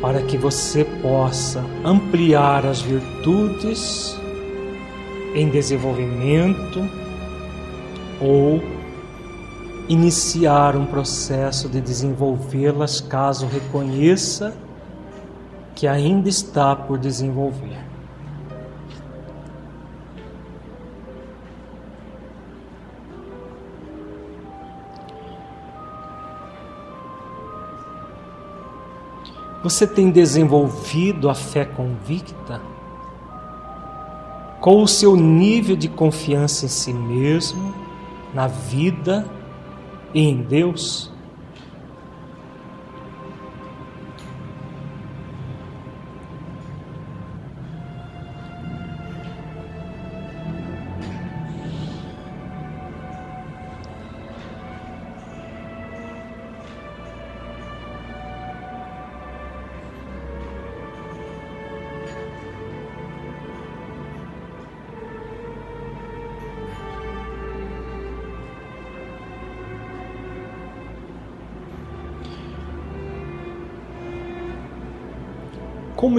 para que você possa ampliar as virtudes em desenvolvimento ou iniciar um processo de desenvolvê-las caso reconheça que ainda está por desenvolver. Você tem desenvolvido a fé convicta? Qual o seu nível de confiança em si mesmo, na vida e em Deus?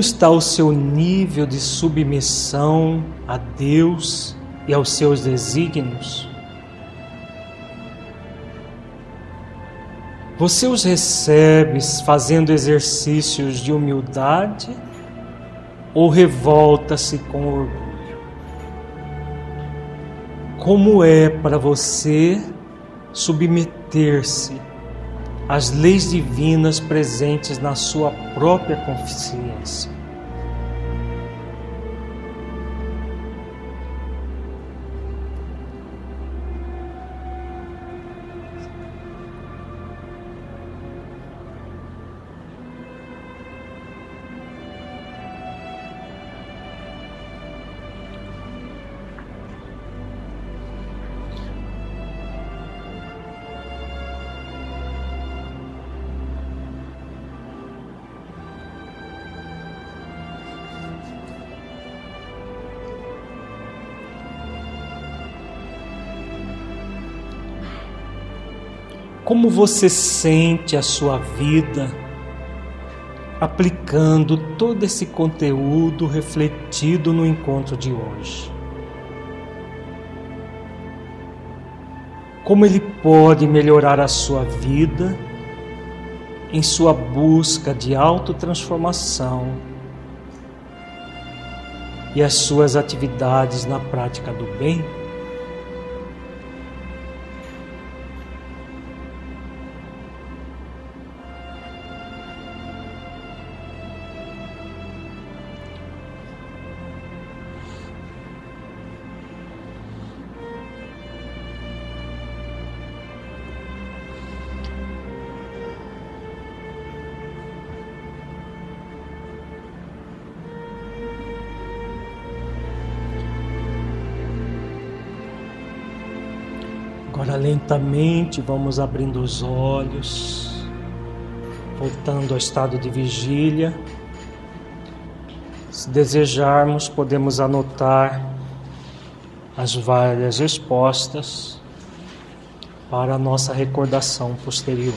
Está o seu nível de submissão a Deus e aos seus desígnios? Você os recebe fazendo exercícios de humildade ou revolta-se com orgulho? Como é para você submeter-se as leis divinas presentes na sua própria consciência. Você sente a sua vida aplicando todo esse conteúdo refletido no encontro de hoje? Como ele pode melhorar a sua vida em sua busca de autotransformação e as suas atividades na prática do bem? Lentamente vamos abrindo os olhos, voltando ao estado de vigília. Se desejarmos, podemos anotar as várias respostas para a nossa recordação posterior.